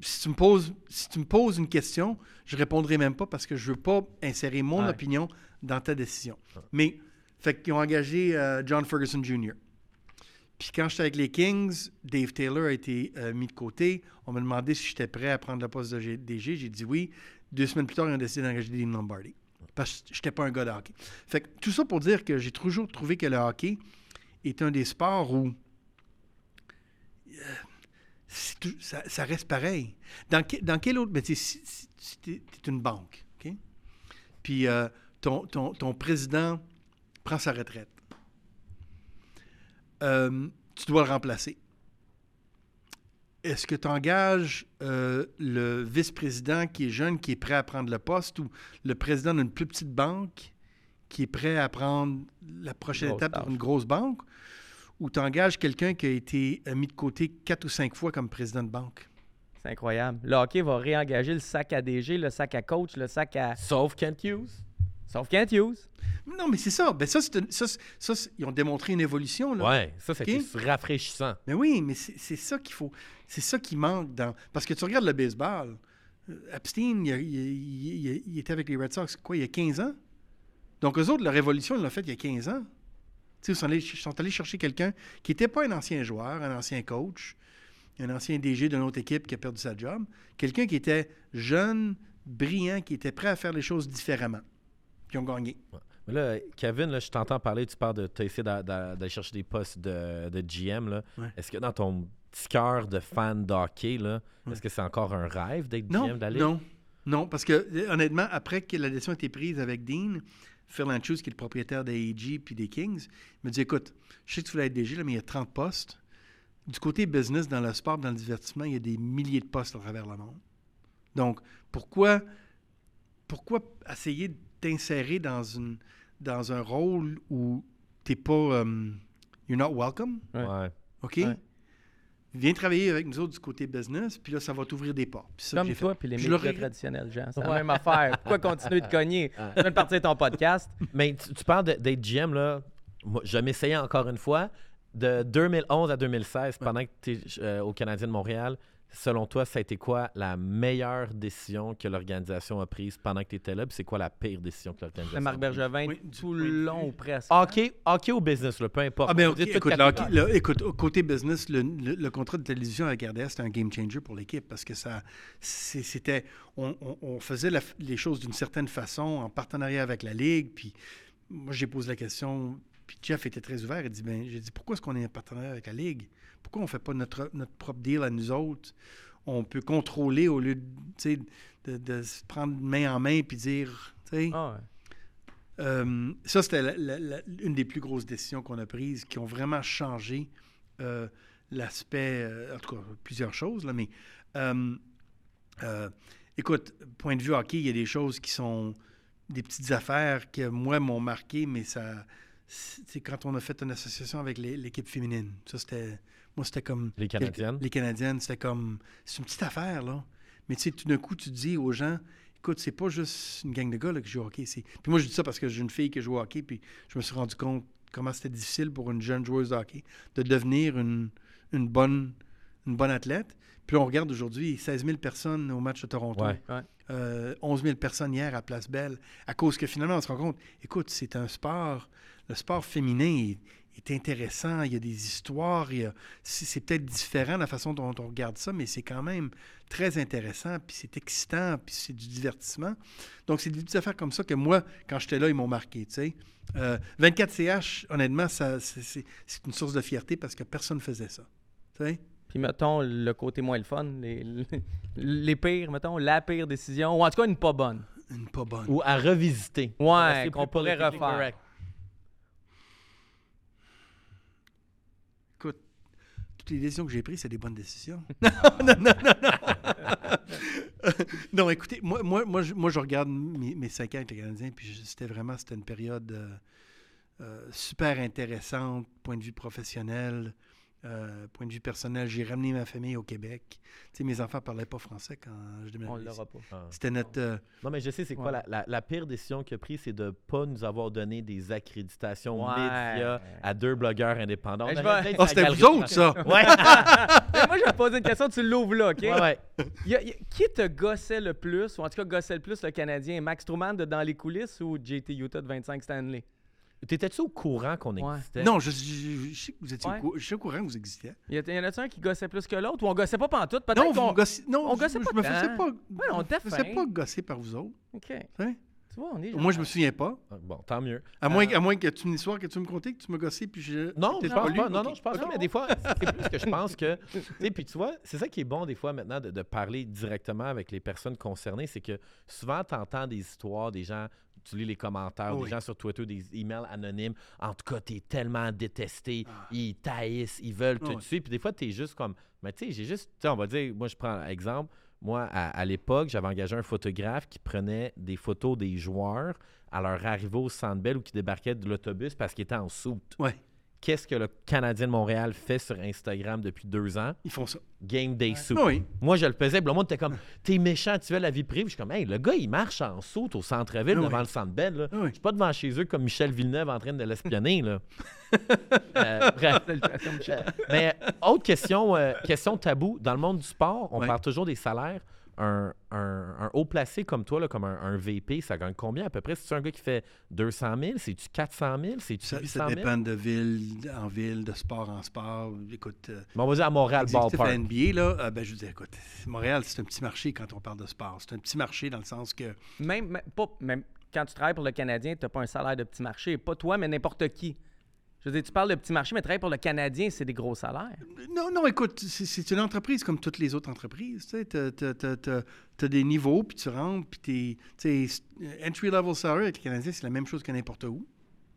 Si tu me poses, si tu me poses une question, je répondrai même pas parce que je veux pas insérer mon Ouais. opinion dans ta décision. Mais, fait qu'ils ont engagé euh, John Ferguson Jr. Puis quand j'étais avec les Kings, Dave Taylor a été euh, mis de côté. On m'a demandé si j'étais prêt à prendre le poste de G- DG. J'ai dit oui. Deux semaines plus tard, ils ont décidé d'engager Dean Lombardi. Parce que je n'étais pas un gars de hockey. Fait que tout ça pour dire que j'ai toujours trouvé que le hockey est un des sports où euh, ça, reste pareil. Dans, que- dans quel autre... Mais tu sais, si, si- si t'es t'es une banque, OK? Puis euh, ton, ton, ton président prend sa retraite. Euh, tu dois le remplacer. Est-ce que tu engages euh, le vice-président qui est jeune, qui est prêt à prendre le poste, ou le président d'une plus petite banque qui est prêt à prendre la prochaine Grosse étape pour une grosse banque, ou tu engages quelqu'un qui a été euh, mis de côté quatre ou cinq fois comme président de banque? C'est incroyable. Le hockey va réengager le sac à DG, le sac à coach, le sac à. Sauf Kent Hughes. Sauf Kent Hughes. Non, mais c'est ça. Ben ça, une- ils ont démontré une évolution. Là. Ouais, ça, c'était rafraîchissant. Mais oui, mais c'est ça qu'il faut. C'est ça qui manque dans. Parce que tu regardes le baseball. euh, Epstein, il, a- il- il- il- il était avec les Red Sox, quoi, il y a 15 ans? Donc, eux autres, la révolution, ils l'ont faite il y a 15 ans. Tu sais, ils sont allés, ils sont allés chercher quelqu'un qui n'était pas un ancien joueur, un ancien coach, un ancien DG d'une autre équipe qui a perdu sa job. Quelqu'un qui était jeune, brillant, qui était prêt à faire les choses différemment. Puis ils ont gagné. Mais là, Kevin, là, je t'entends parler, tu parles de. Tu as essayé d'a- d'a- d'aller chercher des postes de, de GM. Là. Ouais. Est-ce que dans ton petit cœur de fan d'hockey, là, Ouais. est-ce que c'est encore un rêve d'être GM d'aller? non, non, parce que honnêtement, après que la décision a été prise avec Dean, Phil Anschutz, qui est le propriétaire des AEG puis des Kings, il me dit écoute, je sais que tu voulais être DG, là, mais il y a 30 postes. Du côté business, dans le sport, dans le divertissement, il y a des milliers de postes à travers le monde. Donc, pourquoi, pourquoi essayer de t'insérer dans, une, dans un rôle où tu n'es pas. euh, you're not welcome? Ouais. OK? Ouais. Viens travailler avec nous autres du côté business, puis là, ça va t'ouvrir des portes. Puis ça que Comme toi fait. puis les Je médias traditionnels, Jean. C'est Ouais. la même affaire. Pourquoi continuer de cogner? Tu viens de partir ton podcast. Mais tu, tu parles de- d'être GM, là. Moi, je m'essayais encore une fois. De 2011 à 2016, pendant que tu es au Canadien de Montréal, selon toi, ça a été quoi la meilleure décision que l'organisation a prise pendant que tu étais là? Puis c'est quoi la pire décision que l'organisation Marc a prise? Bergevin Oui, tout le long ou presque. Hockey, hockey ou business, là, peu importe. Ah ben écoute, écoute, côté business, le, le- le contrat de télévision avec RDS, c'était un game changer pour l'équipe parce que ça, c'est- c'était, on, on- on faisait la les choses d'une certaine façon en partenariat avec la ligue. Puis moi, j'ai posé la question. Puis Jeff était très ouvert. Il dit, ben, j'ai dit, pourquoi est-ce qu'on est en partenariat avec la ligue? Pourquoi on ne fait pas notre, notre propre deal à nous autres? On peut contrôler au lieu de, de, de se prendre main en main puis dire. Ah ouais. Euh, ça, c'était la- la- la- une des plus grosses décisions qu'on a prises qui ont vraiment changé euh, l'aspect, euh, en tout cas, plusieurs choses, là, mais écoute, point de vue hockey, il y a des choses qui sont des petites affaires que moi m'ont marqué, mais ça, c'est quand on a fait une association avec l'équipe féminine. Ça, c'était, moi, c'était comme Les Canadiennes? les Canadiennes, c'était comme, c'est une petite affaire là, mais tu sais, tout d'un coup, tu dis aux gens, écoute, c'est pas juste une gang de gars là, qui joue au hockey. c'est- Puis moi, je dis ça parce que j'ai une fille qui joue au hockey, puis je me suis rendu compte comment c'était difficile pour une jeune joueuse de hockey de devenir une, une bonne, une bonne athlète. Puis on regarde aujourd'hui 16 000 personnes au match de Toronto. Ouais. Ouais. Euh, 11 000 personnes hier à Place Belle, à cause que finalement, on se rend compte, écoute, c'est un sport, le sport féminin est, est intéressant, il y a des histoires, a- c'est peut-être différent la façon dont on regarde ça, mais c'est quand même très intéressant, puis c'est excitant, puis c'est du divertissement. Donc, c'est des petites affaires comme ça que moi, quand j'étais là, ils m'ont marqué, tu sais. Euh, 24CH, honnêtement, ça, c'est- une source de fierté parce que personne ne faisait ça, tu sais. Puis mettons le côté moins le fun, les, les pires, mettons, la pire décision, ou en tout cas une pas bonne. Une pas bonne. Ou à revisiter. Ouais, qu'on pourrait refaire. correct. Écoute, toutes les décisions que j'ai prises, c'est des bonnes décisions. <laughs> non, non, non, non, non. non, écoutez, moi, moi, moi, je, moi, je regarde mes, mes cinq ans avec les Canadiens, puis c'était vraiment, c'était une période euh, euh, super intéressante, point de vue professionnel, euh, point de vue personnel. J'ai ramené ma famille au Québec. Mes enfants parlaient pas français quand je On déménageais. l'aura pas. Ah. C'était notre... euh, Non, mais je sais, c'est quoi Ouais. la, la- la pire décision qu'il a prise, c'est de ne pas nous avoir donné des accréditations Ouais. médias à deux blogueurs indépendants. Vais- peut-être Oh, la c'était vous autres, ça! Ouais, <laughs> Mais moi, je vais te poser une question, tu l'ouvres là, OK? ouais, ouais. Y a- y a- qui te gossait le plus, ou en tout cas gossait le plus le Canadien? Max Truman de Dans les coulisses ou JT Utah de 25 Stanley? T'étais-tu au courant qu'on Ouais. existait? Non, je, je- je sais que vous étiez Ouais. au, cou- je suis au courant que vous existiez. Y, a- y en a-tu un qui gossait plus que l'autre, ou on gossait pas pantoute? Peut-être Non, qu'on... vous gossez- non, on je- gossait je, pas me faisais tant. pas, Ouais, on était je me faisais fin. pas gosser par vous autres. OK. tu sais. Tu vois, on est Moi, je me souviens pas. Ah, Bon, tant mieux. À moins, Euh, à moins que tu une histoire que tu me contais, que tu me gossais, puis je. Non, je pense lu? pas. Non, Ok. non, je pense pas. Mais des fois, c'est plus que je pense que. Tu sais, puis tu vois, c'est ça qui est bon des fois maintenant de, de parler directement avec les personnes concernées. C'est que souvent, tu entends des histoires, des gens. Tu lis les commentaires, Oui. des gens sur Twitter, des emails anonymes. En tout cas, t'es tellement détesté. Ils taillissent, ils veulent te Ah. Ouais. tuer. Puis des fois, t'es juste comme. Mais tu sais, j'ai juste. On va dire, moi, je prends exemple. Moi, à, à l'époque, j'avais engagé un photographe qui prenait des photos des joueurs à leur arrivée au Centre Bell ou qui débarquaient de l'autobus parce qu'ils étaient en soute Ouais, qu'est-ce que le Canadien de Montréal fait sur Instagram depuis deux ans? ils font ça. Game Day Soup. Ah oui. Moi, je le faisais, puis le monde était comme, t'es méchant, tu veux la vie privée. Puis Je suis comme, hey, le gars, il marche en soute au centre-ville Ah devant le centre Bell. Là. Ah oui. Je suis pas devant chez eux comme Michel Villeneuve en train de l'espionner. là. <laughs> Euh. Euh, mais autre question, euh, question tabou. Dans le monde du sport, on Ouais. parle toujours des salaires. Un, un- un haut placé comme toi, là, comme un, un VP, ça gagne combien à peu près? C'est-tu un gars qui fait 200 000? C'est-tu 400 000? C'est-tu Ça, 800 ça 000? dépend de ville en ville, de sport en sport. Écoute, euh, Mais on va dire à Montréal, ballpark. NBA, là, euh, ben, je veux dire, écoute, Montréal, c'est un petit marché quand on parle de sport. C'est un petit marché dans le sens que. Même, même- pas, même quand tu travailles pour le Canadien, tu n'as pas un salaire de petit marché. Pas toi, mais n'importe qui. Je veux dire, tu parles de petit marché, mais travailler pour le Canadien, c'est des gros salaires. Non, non, écoute, c'est- une entreprise comme toutes les autres entreprises. Tu as, des niveaux, puis tu rentres, puis t'es- tu sais, entry-level salary avec les Canadiens, c'est la même chose que n'importe où.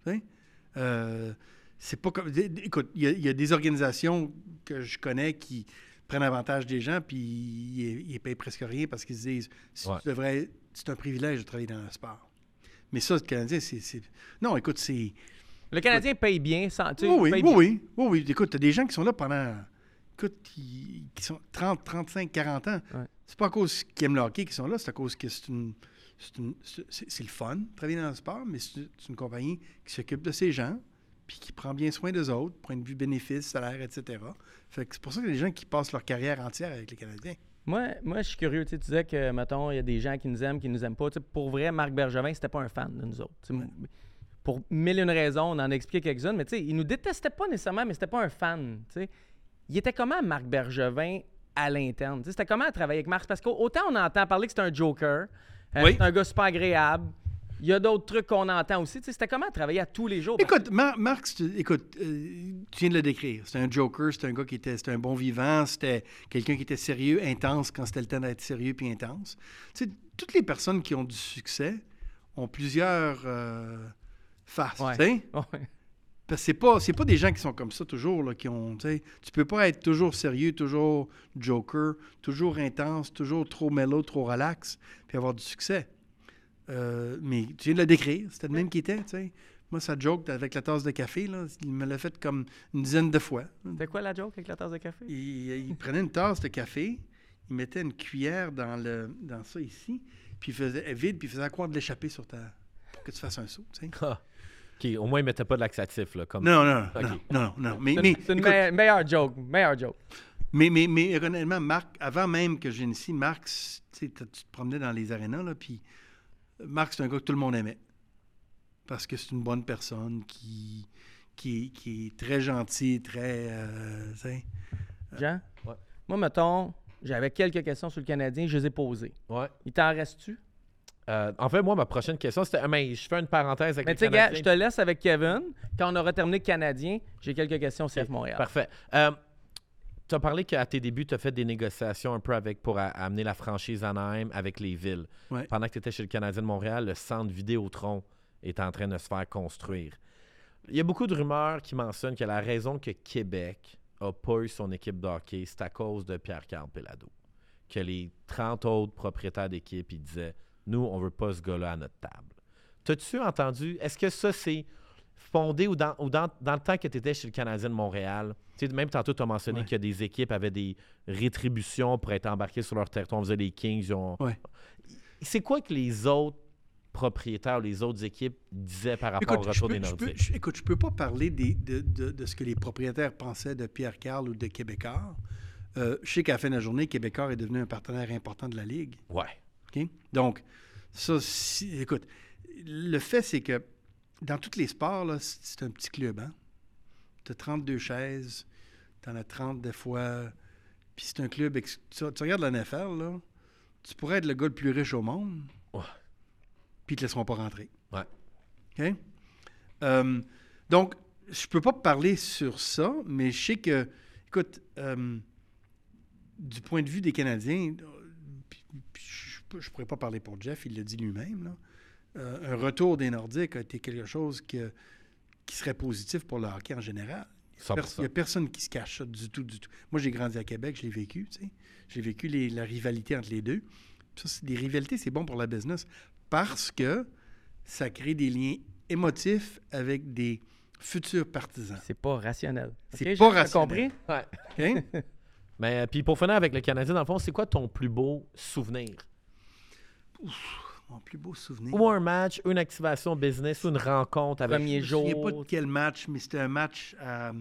tu sais. Euh, c'est pas comme. Écoute, il y, a- il y a des organisations que je connais qui prennent avantage des gens, puis ils, ils payent presque rien parce qu'ils se disent si Ouais. tu devrais, c'est un privilège de travailler dans le sport. Mais ça, le Canadien, c'est- Non, écoute, c'est. Le Canadien paye bien. Sans, tu Oui, oui, oui, bien. oui, oui, oui. Écoute, t'as des gens qui sont là pendant, écoute, qui, qui sont 30, 35, 40 ans. Ouais. C'est pas à cause qu'ils aiment le hockey qu'ils sont là, c'est à cause que c'est une, c'est le fun travailler dans le sport, mais c'est une compagnie qui s'occupe de ses gens, puis qui prend bien soin des autres, point de vue bénéfice, salaire, etc. Fait que c'est pour ça qu'il y a des gens qui passent leur carrière entière avec les Canadiens. Moi, moi, je suis curieux. Tu sais, tu disais que, mettons, il y a des gens qui nous aiment, qui nous aiment pas. Tu sais, pour vrai, Marc Bergevin, c'était pas un fan de nous autres. Tu sais, Pour mille et une raisons, on en a expliqué quelques-unes, mais tu sais, il nous détestait pas nécessairement, mais c'était pas un fan. tu sais. Il était comment, Marc Bergevin, à l'interne? Tu sais, C'était comment travailler avec Marc? Parce qu'autant on entend parler que c'est un joker, euh, Oui. c'est un gars super agréable. Il y a d'autres trucs qu'on entend aussi. Tu sais, C'était comment travailler à tous les jours? Écoute, Mar- Marc, écoute, euh, tu viens de le décrire. C'était un joker, c'était un gars qui était, c'était un bon vivant, c'était quelqu'un qui était sérieux, intense quand c'était le temps d'être sérieux puis intense. Tu sais, toutes les personnes qui ont du succès ont plusieurs euh, faces. Ouais. <laughs> Ouais. Parce que c'est pas, c'est pas des gens qui sont comme ça toujours, là, qui ont, tu peux pas être toujours sérieux, toujours joker, toujours intense, toujours trop mellow, trop relax, puis avoir du succès. Euh, mais tu viens de le décrire, c'était le même qui était, tu sais. Moi, ça joke avec la tasse de café, là, il me l'a fait comme une dizaine de fois. C'était quoi la joke avec la tasse de café? Il, il prenait une tasse de café, il mettait une cuillère dans, le, dans ça ici, puis il faisait vide, puis il faisait croire de l'échapper sur ta... pour que tu fasses un saut, tu sais. OK, au moins, il mettait pas de laxatif, là. Comme... Non, non, non, non, non, non. Mais, C'est mais, une- c'est une écoute, me- meilleure joke. Meilleure joke. Mais, mais, mais honnêtement, Marc, avant même que je vienne ici, Marc, tu sais, t- tu te promenais dans les arénas, là, puis Marc, c'est un gars que tout le monde aimait. Parce que c'est une bonne personne qui, qui, qui est très gentil, très. euh, sais. Jean? Ouais. Moi, mettons, j'avais quelques questions sur le Canadien, je les ai posées. Ouais. Il t'en reste-tu? Euh, en fait, moi, ma prochaine question, c'était. ah, Mais je fais une parenthèse avec Mais tu sais, je te laisse avec Kevin. Quand on aura terminé le Canadien, j'ai quelques questions au CF Montréal. Parfait. Euh, tu as parlé qu'à tes débuts, tu as fait des négociations un peu avec pour a- amener la franchise Anaheim avec les villes. Ouais. Pendant que tu étais chez le Canadien de Montréal, le centre Vidéotron est en train de se faire construire. Il y a beaucoup de rumeurs qui mentionnent que la raison que Québec n'a pas eu son équipe de hockey, c'est à cause de Pierre-Carl Pelado. Que les 30 autres propriétaires d'équipe, ils disaient Nous, on veut pas ce gars-là à notre table. T'as-tu entendu? Est-ce que ça, c'est fondé ou dans, ou dans, dans le temps que tu étais chez le Canadien de Montréal? Même tantôt, tu as mentionné Ouais. que des équipes avaient des rétributions pour être embarquées sur leur territoire. On faisait les Kings. ils ont- Ouais. C'est quoi que les autres propriétaires, les autres équipes disaient par rapport Écoute, au retour peux, des je peux- Nordiques? je- écoute, je peux pas parler des- de, de- de ce que les propriétaires pensaient de Pierre Carl ou de Québécois. Euh, je sais qu'à la fin de la journée, Québécois est devenu un partenaire important de la Ligue. Ouais. Donc, ça, si- écoute, le fait, c'est que dans tous les sports, là, c'est un petit club. Hein? Tu as 32 chaises, tu en as 30 des fois. Puis c'est un club. Tu, tu regardes la NFL, là, tu pourrais être le gars le plus riche au monde. Ouais. Puis ils te laisseront pas rentrer. Ouais. OK? Euh, donc, je peux pas parler sur ça, mais je sais que, écoute, euh, du point de vue des Canadiens, euh, puis- puis je je pourrais pas parler pour Jeff, il l'a dit lui-même, euh, un retour des Nordiques a été quelque chose que- qui serait positif pour le hockey en général. Il 100%. n'y a personne qui se cache ça du tout, du tout. Moi, j'ai grandi à Québec, je l'ai vécu, tu sais. J'ai vécu les- la rivalité entre les deux. Ça, c'est- des rivalités, c'est bon pour la business parce que ça crée des liens émotifs avec des futurs partisans. C'est pas rationnel. C'est Ok, pas rationnel. compris? Ouais. <laughs> Mais euh, puis pour finir avec le Canadien, dans le fond, c'est quoi ton plus beau souvenir? Mon plus beau souvenir. Ou un match, une activation business, ou une rencontre avec. Premier Je me souviens pas jour. de quel match, mais c'était un match à,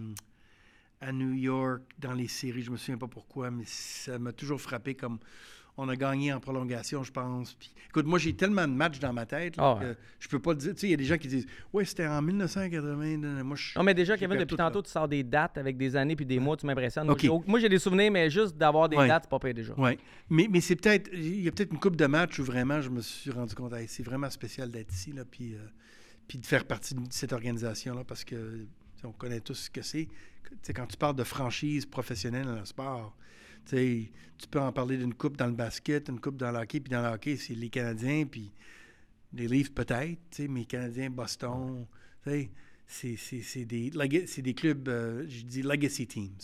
à New York dans les séries. Je me souviens pas pourquoi, mais ça m'a toujours frappé comme on a gagné en prolongation, je pense. Puis, écoute, moi, j'ai tellement de matchs dans ma tête là, Ah ouais. que je peux pas le dire. Tu sais, il y a des gens qui disent Ouais, c'était en 1980. Moi, je, Non, mais déjà, Kevin, depuis là. tantôt, tu sors des dates avec des années puis des mois, tu m'impressionnes. Moi, j'ai au- Moi, j'ai des souvenirs, mais juste d'avoir des Ouais. dates, c'est pas pire déjà. Oui, mais, mais c'est peut-être, il y a peut-être une coupe de matchs où vraiment je me suis rendu compte, Hey, c'est vraiment spécial d'être ici, là, puis, euh, puis de faire partie de cette organisation-là, parce que on connaît tous ce que c'est. Tu sais, quand tu parles de franchise professionnelle dans le sport, tu tu peux en parler d'une coupe dans le basket, une coupe dans le hockey, puis dans le hockey, c'est les Canadiens, puis les Leafs peut-être, tu mais les Canadiens, Boston, tu c'est- des, des clubs, euh, je dis legacy teams,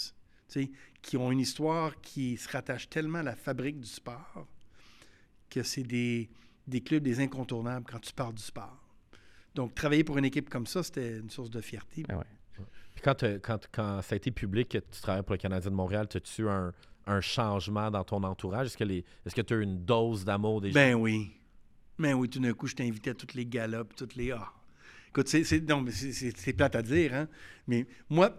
tu qui ont une histoire qui se rattache tellement à la fabrique du sport que c'est des, des clubs des incontournables quand tu parles du sport. Donc, travailler pour une équipe comme ça, c'était une source de fierté. Ah ouais. Puis quand, t'as- quand, quand ça a été public que tu travailles pour le Canadien de Montréal, as-tu un, un changement dans ton entourage? Est-ce que les- est-ce que tu as eu une dose d'amour des gens? Ben oui. Ben oui, tout d'un coup, je t'ai invité à toutes les galas, puis toutes les... Ah. Écoute, c'est, c'est- non, mais c'est, c'est- c'est plate à dire, hein? Mais moi,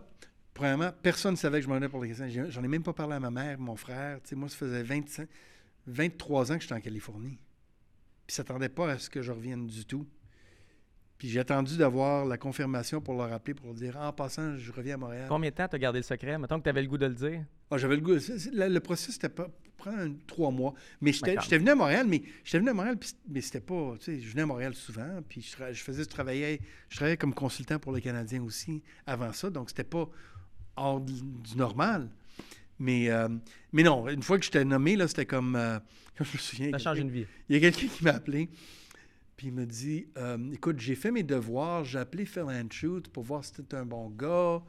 premièrement, personne ne savait que je m'en allais pour les Canadiens. J'en ai même pas parlé à ma mère, mon frère. Tu sais, moi, ça faisait 25, 23 ans que j'étais en Californie. Puis ils s'attendaient pas à ce que je revienne du tout. Puis j'ai attendu d'avoir la confirmation pour leur appeler, pour leur dire, en passant, je reviens à Montréal. Combien de temps t'as gardé le secret? Mettons que t'avais le goût de le dire. Ah, j'avais le goût. Le, le processus, c'était pas prendre trois mois. Mais j'étais venu à Montréal, mais j'étais venu à Montréal, puis mais c'était pas. Tu sais, je venais à Montréal souvent, puis je, faisais, je travaillais, je travaillais comme consultant pour le Canadien aussi avant ça, donc c'était pas hors du du normal. Mais, euh, mais non, une fois que j'étais nommé, là, c'était comme. euh, <laughs> je me souviens. Ça change une vie. il y a quelqu'un qui m'a appelé. Puis il me dit euh, Écoute, j'ai fait mes devoirs, j'ai appelé Phil Shoot pour voir si t'étais un bon gars.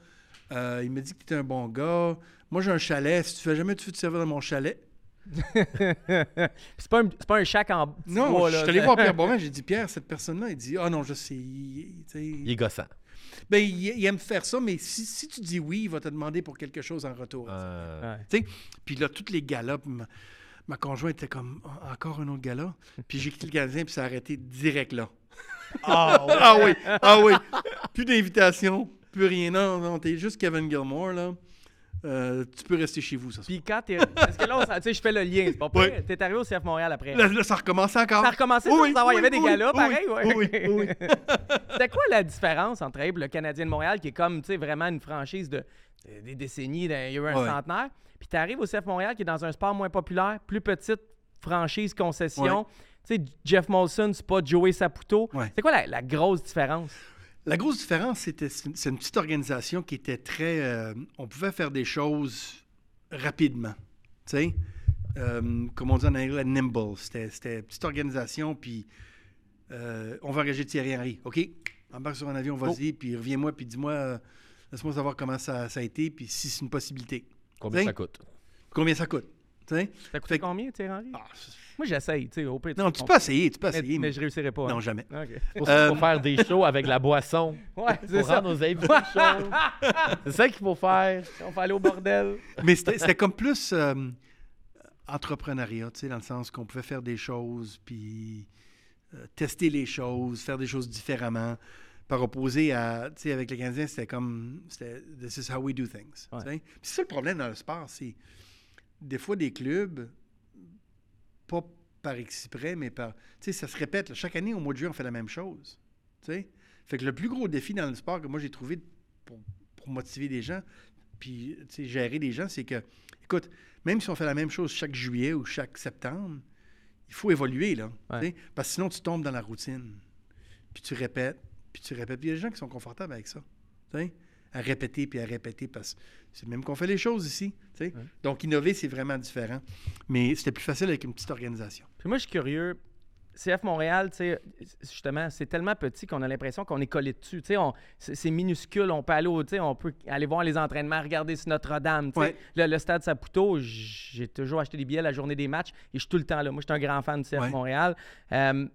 Euh, il me dit que t'étais un bon gars. Moi, j'ai un chalet. Si tu fais jamais, tu veux te servir de mon chalet. <laughs> c'est pas, un- c'est pas un shack en petit Non, bois, je là. suis allé voir Pierre <laughs> Boivin. J'ai dit Pierre, cette personne-là, il dit Ah non, je sais. il- tu est gossant. ben, il, il aime faire ça, mais si, si tu dis oui, il va te demander pour quelque chose en retour. Euh. Tu Puis là, toutes les galas, puis ma, conjointe était comme Ah, encore un autre gala. <laughs> Puis j'ai quitté le Canadien, puis ça a arrêté direct là. Ah, ouais. <laughs> Ah oui, ah oui. Plus d'invitation, plus rien. Non, non, t'es juste Kevin Gilmore, là. Euh, tu peux rester chez vous, ça. Puis quand t'es. Parce que là, tu sais, je fais le lien. C'est pas Oui. vrai. T'es arrivé au CF Montréal après. Là, là, ça recommence encore. Ça a recommencé Oui, oui, savoir, il y avait des galas, oui, pareil, ouais. oui, oui. <laughs> C'était quoi la différence entre le Canadien de Montréal, qui est comme, tu sais, vraiment une franchise de, de- des décennies, d'un- il y a eu un centenaire, puis tu arrives au CF Montréal, qui est dans un sport moins populaire, plus petite franchise, concession. Tu sais, Jeff Molson, c'est pas Joey Saputo. Ouais. C'est quoi la, la grosse différence? La grosse différence, c'était c'est une- petite organisation qui était très. euh, on pouvait faire des choses rapidement. Tu sais, Euh, comme on dit en anglais, nimble. C'était c'était une petite organisation, puis euh, on va engager Thierry Henry. OK, embarque sur un avion, vas-y, puis reviens-moi, puis dis-moi, laisse-moi savoir comment ça, ça a été, puis si c'est une possibilité. Combien ça coûte? Combien ça coûte? Tu? Ça que- combien, Thierry? Henry? Ah, Moi, j'essaye, tu sais, au pire. non, tu peux essayer, tu peux Mais, essayer. mais mais- je réussirai pas. Non, jamais. OK. Pour Euh, faut faire des shows avec la boisson. <laughs> Ouais, c'est ça. nos invités chauds. C'est ça qu'il faut faire. On va aller au bordel. <laughs> Mais c'était c'était comme plus euh, entrepreneuriat, tu sais, dans le sens qu'on pouvait faire des choses, puis euh, tester les choses, faire des choses différemment. Par opposé à, tu sais, avec les Canadiens, c'était comme, c'était « this is how we do things Ouais. c'est ça le problème dans le sport, c'est des fois des clubs, pas par exprès, mais par, tu sais, ça se répète. là. chaque année, au mois de juillet, on fait la même chose, tu sais. Fait que le plus gros défi dans le sport que moi j'ai trouvé pour, pour motiver des gens, puis tu sais, gérer des gens, c'est que, écoute, même si on fait la même chose chaque juillet ou chaque septembre, il faut évoluer, là. Ouais. Parce que sinon, tu tombes dans la routine. Puis tu répètes, puis tu répètes. Puis il y a des gens qui sont confortables avec ça. À répéter, puis à répéter, parce que c'est même qu'on fait les choses ici. Donc, innover, c'est vraiment différent. Mais c'était plus facile avec une petite organisation. Puis moi, je suis curieux. CF Montréal, justement, c'est tellement petit qu'on a l'impression qu'on est collé dessus. C'est minuscule. On peut aller, au- on peut aller voir les entraînements, regarder sur Notre-Dame. Ouais. Le, le stade Saputo, j'ai toujours acheté des billets la journée des matchs et je suis tout le temps là. Moi, je suis un grand fan du CF Ouais. Montréal. Euh,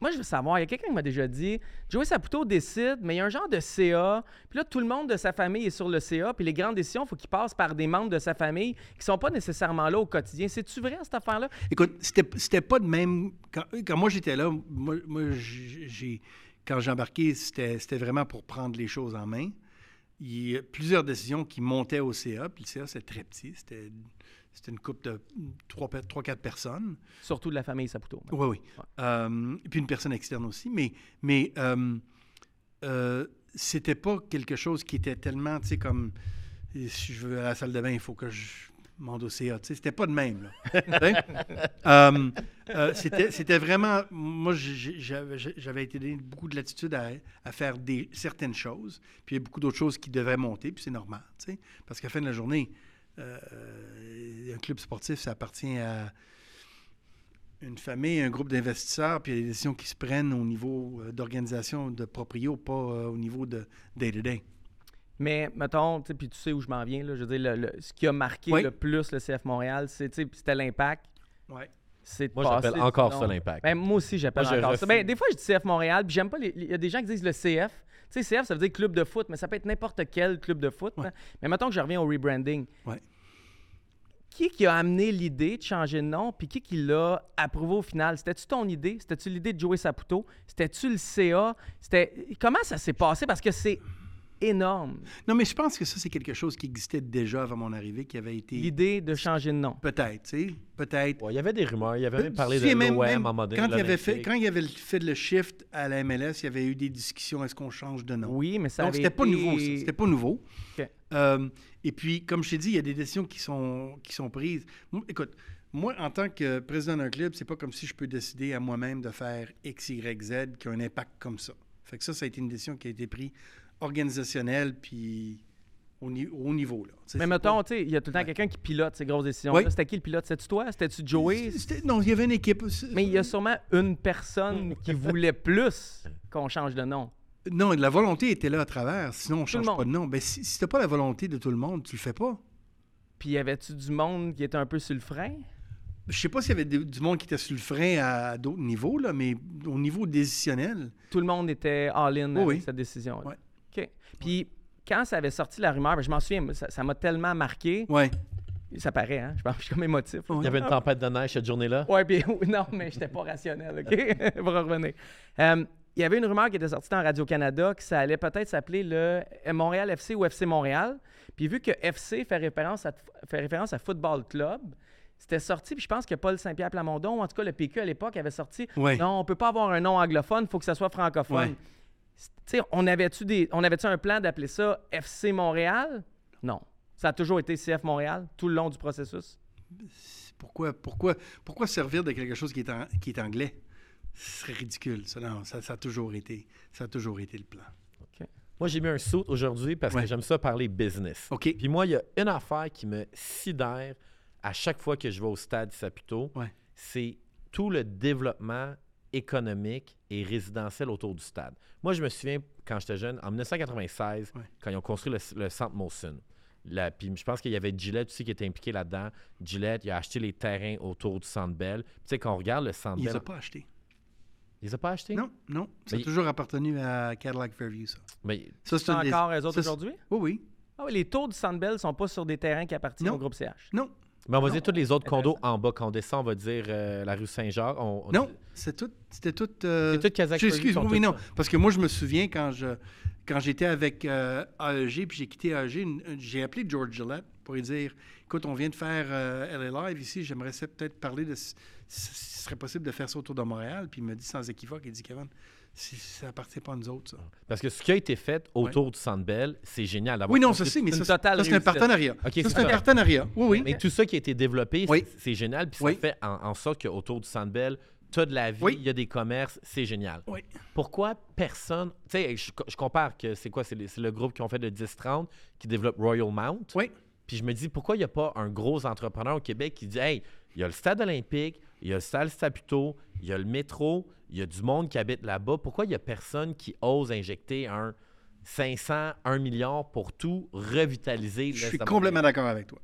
moi, je veux savoir, il y a quelqu'un qui m'a déjà dit Joey Saputo décide, mais il y a un genre de CA. Puis là, tout le monde de sa famille est sur le CA. Puis les grandes décisions, il faut qu'il passe par des membres de sa famille qui sont pas nécessairement là au quotidien. C'est-tu vrai, cette affaire-là? Écoute, c'était, pas de même. Quand, moi j'étais là, moi, moi, j'ai, quand j'ai embarqué, c'était, vraiment pour prendre les choses en main. Il y a plusieurs décisions qui montaient au CA, puis le CA, c'était très petit. C'était, c'était une couple de 3-4 personnes. Surtout de la famille Saputo. Oui, oui. Euh, puis une personne externe aussi. Mais, mais euh, euh, c'était pas quelque chose qui était tellement, tu sais, comme si je veux à la salle de bain, il faut que je m'en au CA. Tu sais, c'était pas de même, là. Sais? <laughs> Euh, c'était, c'était vraiment. Moi, j'avais, j'avais été donné beaucoup de latitude à, à faire des, certaines choses. Puis il y a beaucoup d'autres choses qui devraient monter, puis c'est normal, tu sais. Parce qu'à la fin de la journée, euh, un club sportif, ça appartient à une famille, un groupe d'investisseurs, puis il y a des décisions qui se prennent au niveau euh, d'organisation, de proprio, pas euh, au niveau de day-to-day. Mais, mettons, tu sais, puis tu sais où je m'en viens, là, je veux dire, le- le- ce qui a marqué Oui. le plus le CF Montréal, c'était l'impact. Ouais. C'est de Moi, j'appelle encore ça l'impact. Ben, moi aussi, j'appelle encore ça. Ben, des fois, je dis CF Montréal, puis j'aime pas les. Il y a des gens qui disent le CF. Tu sais, CF, ça veut dire club de foot, mais ça peut être n'importe quel club de foot. Ouais. hein. Mais mettons que je reviens au rebranding. Ouais. Qui qui a amené l'idée de changer de nom, puis qui qui l'a approuvé au final? C'était-tu ton idée? C'était-tu l'idée de Joey Saputo? C'était-tu le CA? C'était... Comment ça s'est passé? Parce que c'est énorme, Non, mais je pense que ça, c'est quelque chose qui existait déjà avant mon arrivée, qui avait été. l'idée de changer de nom. Peut-être, tu sais. Peut-être. Ouais, il y avait des rumeurs. Il y avait même parlé de l'OM même en mode quand il, avait fait, quand il avait fait le shift à la MLS, il y avait eu des discussions est-ce qu'on change de nom? Oui, mais ça Donc, avait c'était pas été- nouveau, ça. C'était pas nouveau. Euh, et puis, comme je t'ai dit, il y a des décisions qui sont, qui sont prises. Moi, écoute, moi, en tant que président d'un club, c'est pas comme si je peux décider à moi-même de faire X, Y, Z qui a un impact comme ça. Fait que ça, ça a été une décision qui a été prise organisationnelle, puis au, ni- au haut niveau. Là. Mais mettons, pas- tu sais, il y a tout le temps quelqu'un qui pilote ces grosses décisions. Oui. C'était qui le pilote? C'était-tu toi? C'était-tu Joey? Non, il y avait une équipe. Mais il y a sûrement une personne <laughs> qui voulait plus qu'on change de nom. Non, la volonté était là à travers. Sinon, on ne change pas de nom. Ben, si, si t'as pas la volonté de tout le monde, tu le fais pas. Puis y avait-tu du monde qui était un peu sur le frein? Je sais pas s'il y avait du monde qui était sur le frein à, d'autres niveaux, là, mais au niveau décisionnel, Tout le monde était all-in avec oui. cette décision. Ouais. Puis quand ça avait sorti la rumeur, ben, je m'en souviens, ça m'a tellement marqué. ouais. Ça paraît, hein? Je pense- je suis comme émotif. Il y avait une tempête de neige cette journée-là? Ouais, puis <laughs> non, mais j'étais pas rationnel, OK? <laughs> Pour revenir. Euh, il y avait une rumeur qui était sortie dans Radio-Canada que ça allait peut-être s'appeler le Montréal FC ou FC Montréal. Puis vu que FC fait référence à, fait référence à Football Club, c'était sorti, puis je pense que Paul Saint-Pierre Plamondon, ou en tout cas le PQ à l'époque, avait sorti Ouais. Non, on peut pas avoir un nom anglophone, il faut que ça soit francophone. Ouais. Tu sais, on avait-tu des on avait-tu un plan d'appeler ça FC Montréal? Non. Ça a toujours été CF Montréal tout le long du processus. Pourquoi, pourquoi, pourquoi servir de quelque chose qui est, en- qui est anglais? Ce serait ridicule. Ça, non, ça, ça a toujours été, ça a toujours été le plan. Moi, j'ai mis un saut aujourd'hui parce Ouais. que j'aime ça parler business. OK. Puis moi, il y a une affaire qui me sidère à chaque fois que je vais au stade Saputo. Ouais. C'est tout le développement économique et résidentiel autour du stade. Moi, je me souviens, quand j'étais jeune, en 1996, Ouais. quand ils ont construit le, le centre Molson. La- puis je pense qu'il y avait Gillette aussi qui était impliqué là-dedans. Gillette, il a acheté les terrains autour du Centre Bell. Tu sais, quand on regarde le Centre Il les Bell... a pas achetés. Ils les a pas achetés? Non, non. Ça Mais- a toujours appartenu à Cadillac Fairview, ça. Mais Ça, C'est une des- encore eux autres aujourd'hui? Oui, oui. Ah oui, les tours du Sandbell sont pas sur des terrains qui appartiennent Non. au groupe CH. Non, Mais on va Non. dire tous les autres condos en bas. Quand on descend, on va dire euh, la rue Saint-Jacques. On, on- non. C'est tout, c'était tout... euh, C'est qui Excuse-moi, non. ça. Parce que moi, je me souviens quand je quand j'étais avec euh, AEG, puis j'ai quitté AEG, j'ai appelé George Gillette pour lui dire Écoute, on vient de faire euh, LA Live ici, j'aimerais peut-être parler de si ce serait possible de faire ça autour de Montréal. Puis il me dit sans équivoque il dit Kevin, ça appartient pas à nous autres, ça. Parce que ce qui a été fait autour du Centre Bell, c'est génial. Oui, non, ça c'est, mais ça, c'est un partenariat. Ça, c'est un partenariat. Oui, oui. Mais tout ça qui a été développé, Oui. c'est- génial. Puis Oui. ça fait en, en sorte qu'autour du Centre Bell, tu as de la vie, il Oui. y a des commerces, c'est génial. Oui. Pourquoi personne... Tu sais, je, je compare que c'est quoi? C'est le, c'est le groupe qui ont fait le 10-30 qui développe Royal Mount. Oui. Puis je me dis, pourquoi il n'y a pas un gros entrepreneur au Québec qui dit, hey, il y a le stade olympique, il y a le stade Saputo, il y a le métro, il y a du monde qui habite là-bas. Pourquoi il n'y a personne qui ose injecter un 500, 1 milliard pour tout revitaliser Je suis complètement d'accord avec toi.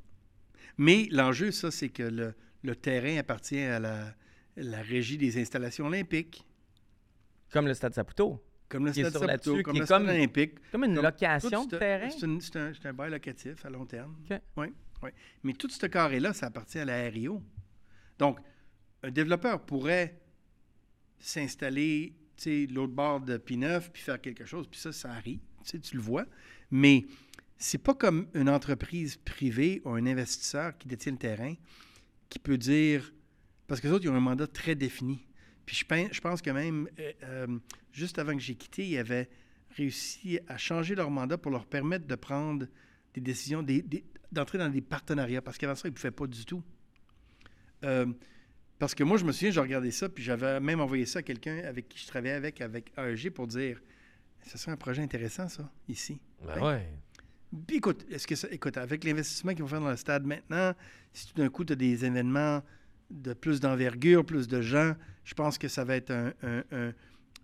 Mais l'enjeu, ça, c'est que le, le terrain appartient à la, la régie des installations olympiques, Comme le Stade Saputo. comme le stade Saputo, comme le stade comme- olympique. Comme une Comme location de terrain. C'est un, bail locatif à long terme. Oui. Mais tout ce carré-là, ça appartient à la RIO. Donc, un développeur pourrait s'installer, l'autre bord de P9 puis faire quelque chose, puis ça, ça arrive, tu le vois. Mais c'est pas comme une entreprise privée ou un investisseur qui détient le terrain qui peut dire, parce que les autres, ils ont un mandat très défini. Puis je, pen- je pense que même, euh, euh, juste avant que j'ai quitté, ils avaient réussi à changer leur mandat pour leur permettre de prendre des décisions, des- des- d'entrer dans des partenariats, parce qu'avant ça, ils ne pouvaient pas du tout. Euh, parce que moi, je me souviens, j'ai regardé ça, puis j'avais même envoyé ça à quelqu'un avec qui je travaillais avec, avec AEG, pour dire, ce serait un projet intéressant, ça, ici. Ben ouais. Puis écoute, est-ce que ça, écoute, avec l'investissement qu'ils vont faire dans le stade maintenant, si tout d'un coup tu as des événements de plus d'envergure, plus de gens, je pense que ça va être un, un- un-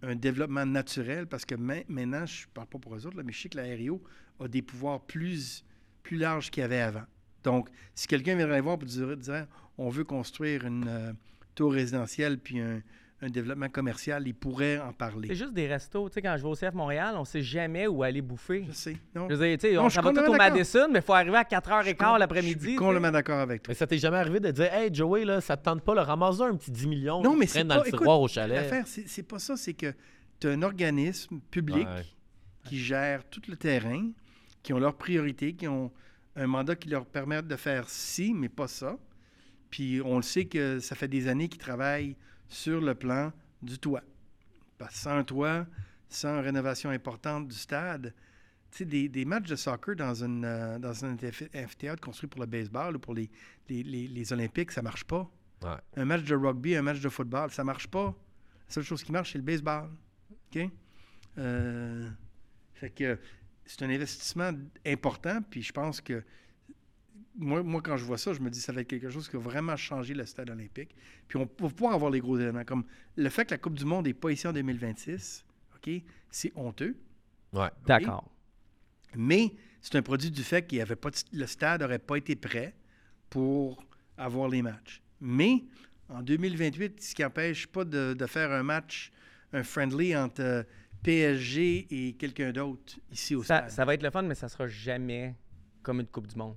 un développement naturel parce que ma- maintenant, je ne parle pas pour eux autres, là, mais je sais que la RIO a des pouvoirs plus, plus larges qu'il y avait avant. Donc, si quelqu'un viendrait voir pour dire, dire, on veut construire une euh, tour résidentielle puis un, un développement commercial, il pourrait en parler. C'est juste des restos. Tu sais, quand je vais au CF Montréal, on sait jamais où aller bouffer. Je sais. Non, Je veux dire, tu sais, Non, on je suis ça va tout au. Madison, mais il faut arriver à 4h15 Je l'après-midi. suis tu complètement d'accord avec toi. Mais ça t'est jamais arrivé de dire, hey Joey, là, ça te tente pas, le ramasse un petit 10 millions, Non, mais c'est dans pas- le écoute, tiroir au chalet? L'affaire, c'est c'est pas ça, c'est que tu as un organisme public Ouais. qui gère tout le terrain, qui ont leurs priorités, qui ont un mandat qui leur permet de faire ci, mais pas ça. Puis on le sait que ça fait des années qu'ils travaillent sur le plan du toit. Parce que sans un toit, sans rénovation importante du stade, tu sais, des, des matchs de soccer dans, une, euh, dans un amphithéâtre amphithéâtre construit pour le baseball ou pour les, les, les- les Olympiques, ça marche pas. Ouais. Un match de rugby, un match de football, ça marche pas. La seule chose qui marche, c'est le baseball. OK? Euh, fait que c'est un investissement important, puis je pense que moi, moi, quand je vois ça, je me dis ça va être quelque chose qui va vraiment changer le stade olympique. Puis on va pouvoir avoir les gros éléments, comme le fait que la Coupe du Monde n'est pas ici en 2026, OK, c'est honteux. Ouais. D'accord. Mais c'est un produit du fait qu'il avait pas de- le stade n'aurait pas été prêt pour avoir les matchs. Mais en 2028, ce qui n'empêche pas de, de faire un match, un friendly entre euh, PSG et quelqu'un d'autre ici au Ça, stade. ça va être le fun, mais ça sera jamais comme une Coupe du Monde.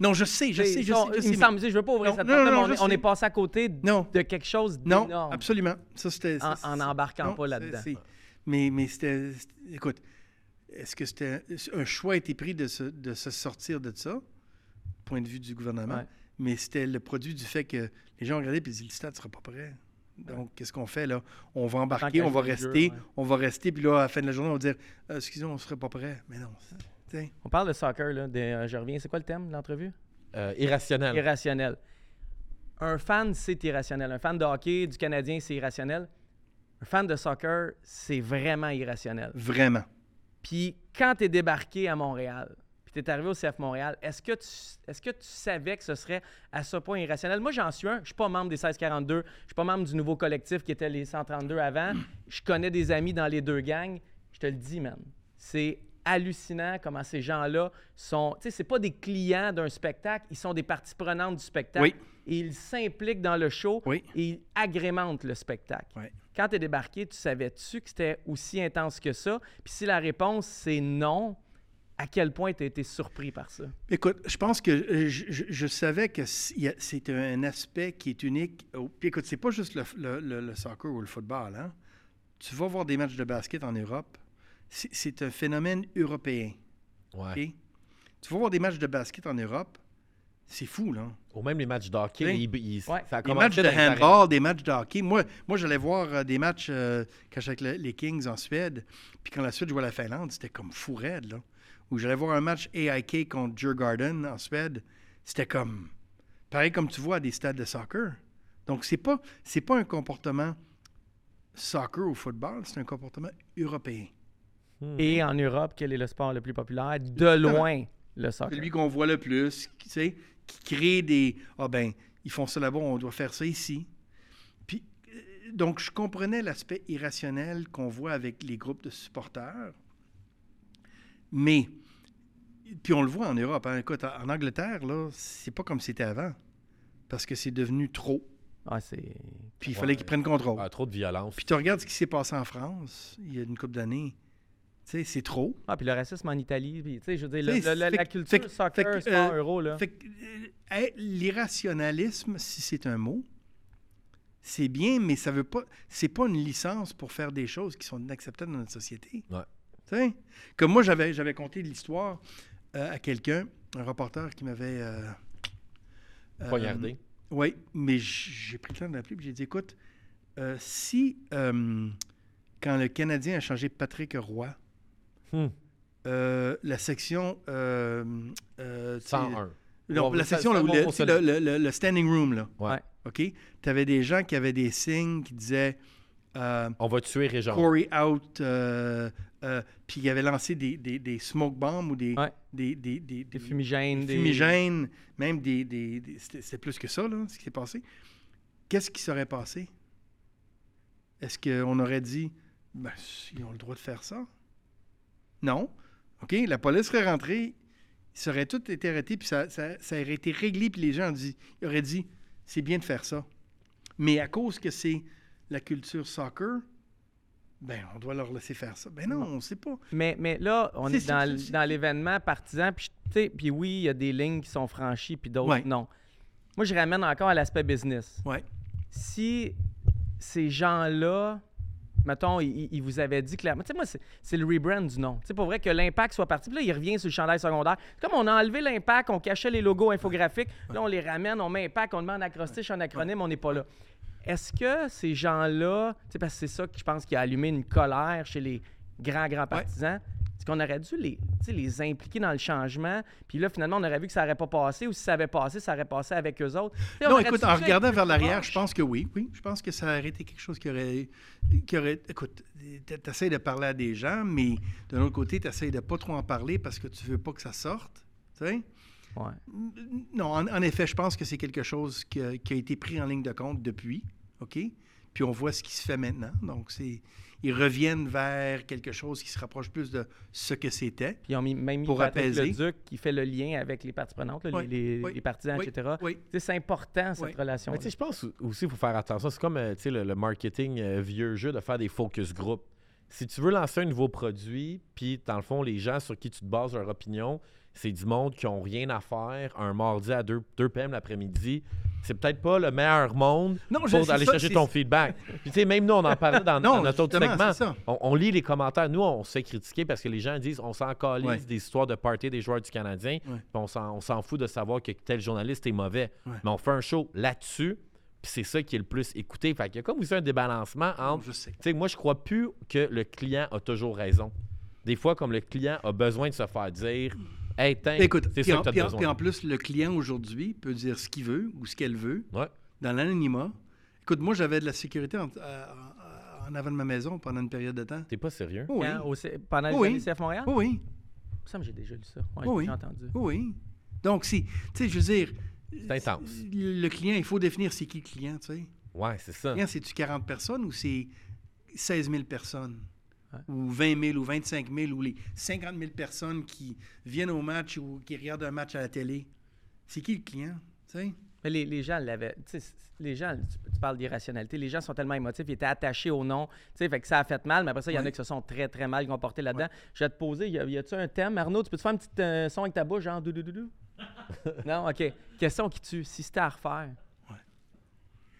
Non, je sais, je sais, je on- sais. je sais, me mais- je veux pas ouvrir Non, cette non, non, mais on, est, on est passé à côté Non. de quelque chose Non, d'énorme. absolument. Ça, c'était, En- ça, en embarquant non, pas là-dedans. Mais, mais c'était, Écoute, est-ce que c'était un choix a été pris de se, de se sortir de ça, point de vue du gouvernement, Ouais. mais c'était le produit du fait que les gens regardé et dit le stade ne sera pas prêt. Donc, qu'est-ce qu'on fait là? On va embarquer, on va jeu, rester, ouais. on va rester, puis là, à la fin de la journée, on va dire Euh, excusez-moi, on ne serait pas prêt. Mais non. t'sais. On parle de soccer, là. de- euh, je reviens. C'est quoi le thème de l'entrevue? Euh, irrationnel. Irrationnel. Un fan, c'est irrationnel. Un fan de hockey, du Canadien, c'est irrationnel. Un fan de soccer, c'est vraiment irrationnel. Vraiment. Puis quand tu es débarqué à Montréal, puis tu es arrivé au CF Montréal, est-ce que, tu, est-ce que tu savais que ce serait à ce point irrationnel? Moi, j'en suis un. Je suis pas membre des 1642. Je suis pas membre du nouveau collectif qui était les 132 avant. <clears throat> Je connais des amis dans les deux gangs. Je te le dis, man. C'est hallucinant comment ces gens-là sont... Tu sais, c'est pas des clients d'un spectacle. Ils sont des parties prenantes du spectacle. Oui. Et ils s'impliquent dans le show. Oui. Et ils agrémentent le spectacle. Quand tu es débarqué, tu savais-tu que c'était aussi intense que ça? Puis si la réponse c'est non, à quel point tu as été surpris par ça? Écoute, je pense que euh, je, je- je savais que c'est un aspect qui est unique. au- Puis écoute, c'est pas juste le, le- le- le soccer ou le football. Hein? Tu vas voir des matchs de basket en Europe, c'est- un phénomène européen. Ouais. Tu vas voir des matchs de basket en Europe, c'est fou, là. Ou même les matchs d'hockey. Oui. ils- ils- Ouais. ça a Des matchs de handball, des matchs de hockey. Moi, moi j'allais voir euh, des matchs euh, quand j'étais avec le- les Kings en Suède. Puis quand la Suède jouait à la Finlande, c'était comme fou raide, là. Ou j'allais voir un match AIK contre Djurgården en Suède. C'était comme... Pareil comme tu vois à des stades de soccer. Donc, c'est pas, c'est pas un comportement soccer ou football, c'est un comportement européen. Et en Europe, quel est le sport le plus populaire? De loin, le soccer. Celui qu'on voit le plus, qui, tu sais, qui crée des. Ah ben, ils font ça là-bas, on doit faire ça ici. Puis, euh, donc, je comprenais l'aspect irrationnel qu'on voit avec les groupes de supporters. Mais, puis on le voit en Europe. hein. Écoute, en Angleterre, là, c'est pas comme c'était avant. Parce que c'est devenu trop. Ah, c'est... Puis il fallait qu'ils prennent contrôle. Ah, trop de violence. Puis tu regardes ce qui s'est passé en France il y a une couple d'années. Tu sais, c'est trop. Ah, puis le racisme en Italie, puis, tu sais, je veux dire, le- T'sais, le- la, fait la que- culture fait soccer, fait sport, euh, euro, là. Fait que, euh, l'irrationalisme, si c'est un mot, c'est bien, mais ça veut pas. C'est pas une licence pour faire des choses qui sont inacceptables dans notre société. Ouais. Tu sais? Comme moi, j'avais, j'avais conté l'histoire euh, à quelqu'un, un reporter qui m'avait. euh, euh, Poignardé. oui, mais j'ai pris le temps de l'appeler et j'ai dit écoute, euh, si euh, quand le Canadien a changé Patrick Roy, Hmm. euh, la section. euh, euh, tu sais, 101. non, Bon, la section, là, où bon, le, le- le, le- le standing room, là. Ouais. OK? Tu avais des gens qui avaient des signes qui disaient euh, On va tuer Régent. Corey out, euh, euh, puis ils avaient lancé des, des, des smoke bombs ou des, Ouais. des, des, fumigènes, des... fumigènes, même des. des, des- c'était, c'était plus que ça, là, ce qui s'est passé. Qu'est-ce qui serait passé? Est-ce qu'on aurait dit, ben, ils ont le droit de faire ça? Non. OK, la police serait rentrée, ils seraient tous été arrêtés, puis ça, ça, ça aurait été réglé, puis les gens dit, ils auraient dit, c'est bien de faire ça. Mais à cause que c'est la culture soccer, ben, on doit leur laisser faire ça. Ben non, on ne sait pas. Mais, mais là, on est dans, l'événement partisan, puis oui, il y a des lignes qui sont franchies, puis d'autres Ouais. non. Moi, je ramène encore à l'aspect business. Ouais. Si ces gens-là, mettons, ils, vous avaient dit clairement, tu sais, moi, c'est le rebrand du nom. Tu sais, pour vrai que l'impact soit parti, puis là, il revient sur le chandail secondaire. Comme on a enlevé l'impact, on cachait les logos infographiques, là, on les ramène, on met impact, on demande acrostiche en acronyme, on n'est pas là. Est-ce que ces gens-là, parce que c'est ça que je pense qui a allumé une colère chez les grands, grands partisans, Est-ce qu'on aurait dû les, les impliquer dans le changement? Puis là, finalement, on aurait vu que ça n'aurait pas passé, ou si ça avait passé, ça aurait passé avec eux autres. Non, écoute, en regardant vers l'arrière, je pense que oui. Oui, je pense que ça aurait été quelque chose qui aurait. Qui aurait écoute, tu essaies de parler à des gens, mais d'un autre côté, tu essaies de pas trop en parler parce que tu veux pas que ça sorte. Tu sais? Ouais. Non, en, en effet, je pense que c'est quelque chose qui a, qui a été pris en ligne de compte depuis. OK? Puis on voit ce qui se fait maintenant. Donc, c'est. Ils reviennent vers quelque chose qui se rapproche plus de ce que c'était. Puis ils ont mis, même mis Pour apaiser. Leduc qui fait le lien avec les parties prenantes, là, Oui, les, les- oui, les partisans, oui, etc. C'est important, cette Oui. relation. Mais tu sais, je pense aussi qu'il faut faire attention. C'est comme euh, tu sais, le, le marketing euh, vieux jeu de faire des focus group. Si tu veux lancer un nouveau produit, puis dans le fond, les gens sur qui tu te bases leur opinion, c'est du monde qui ont rien à faire un mardi à 2, 2 p.m. l'après-midi. C'est peut-être pas le meilleur monde Non, je- pour c'est aller ça, chercher ton feedback. Puis tu sais, même nous, on en parlait dans, <laughs> Non, dans notre autre segment. On, on lit les commentaires. Nous, on se fait critiquer parce que les gens disent on s'en calise Ouais. des histoires de party des joueurs du Canadien. Ouais. puis on s'en fout de savoir que tel journaliste est mauvais. Ouais. Mais on fait un show là-dessus, puis c'est ça qui est le plus écouté. Fait qu'il y a comme aussi un débalancement entre. Je sais, moi, je crois plus que le client a toujours raison. Des fois, comme le client a besoin de se faire dire Hey, Écoute, c'est ça en, que tu as puis en- besoin. puis en plus, le client aujourd'hui peut dire ce qu'il veut ou ce qu'elle veut Ouais. dans l'anonymat. Écoute, moi, j'avais de la sécurité en, avant de ma maison pendant une période de temps. T'es pas sérieux? Oui. Au pendant Oui. les CF Montréal? Oui, oui. Ça, j'ai déjà lu ça. Ouais, Oui. j'ai entendu. Oui. Donc, si, tu sais, je veux dire. C'est intense. Le client, il faut définir c'est qui le client, tu sais. Ouais, c'est ça. Le client, c'est-tu 40 personnes ou c'est 16 000 personnes? Ouais. Ou 20 000 ou 25 000 ou les 50 000 personnes qui viennent au match ou qui regardent un match à la télé? C'est qui le client? Mais les, les gens l'avaient. Les gens, tu, tu parles d'irrationalité. Les gens sont tellement émotifs, ils étaient attachés au nom. Fait que ça a fait mal, mais après ça, il y en a qui se sont très, très mal comportés là-dedans. Je vais te poser, y a-tu un thème? Arnaud, tu peux te faire un petit euh, son avec ta bouche, genre dou-dou-dou-dou? <laughs> non, OK. Question qui tue. Si c'était à refaire.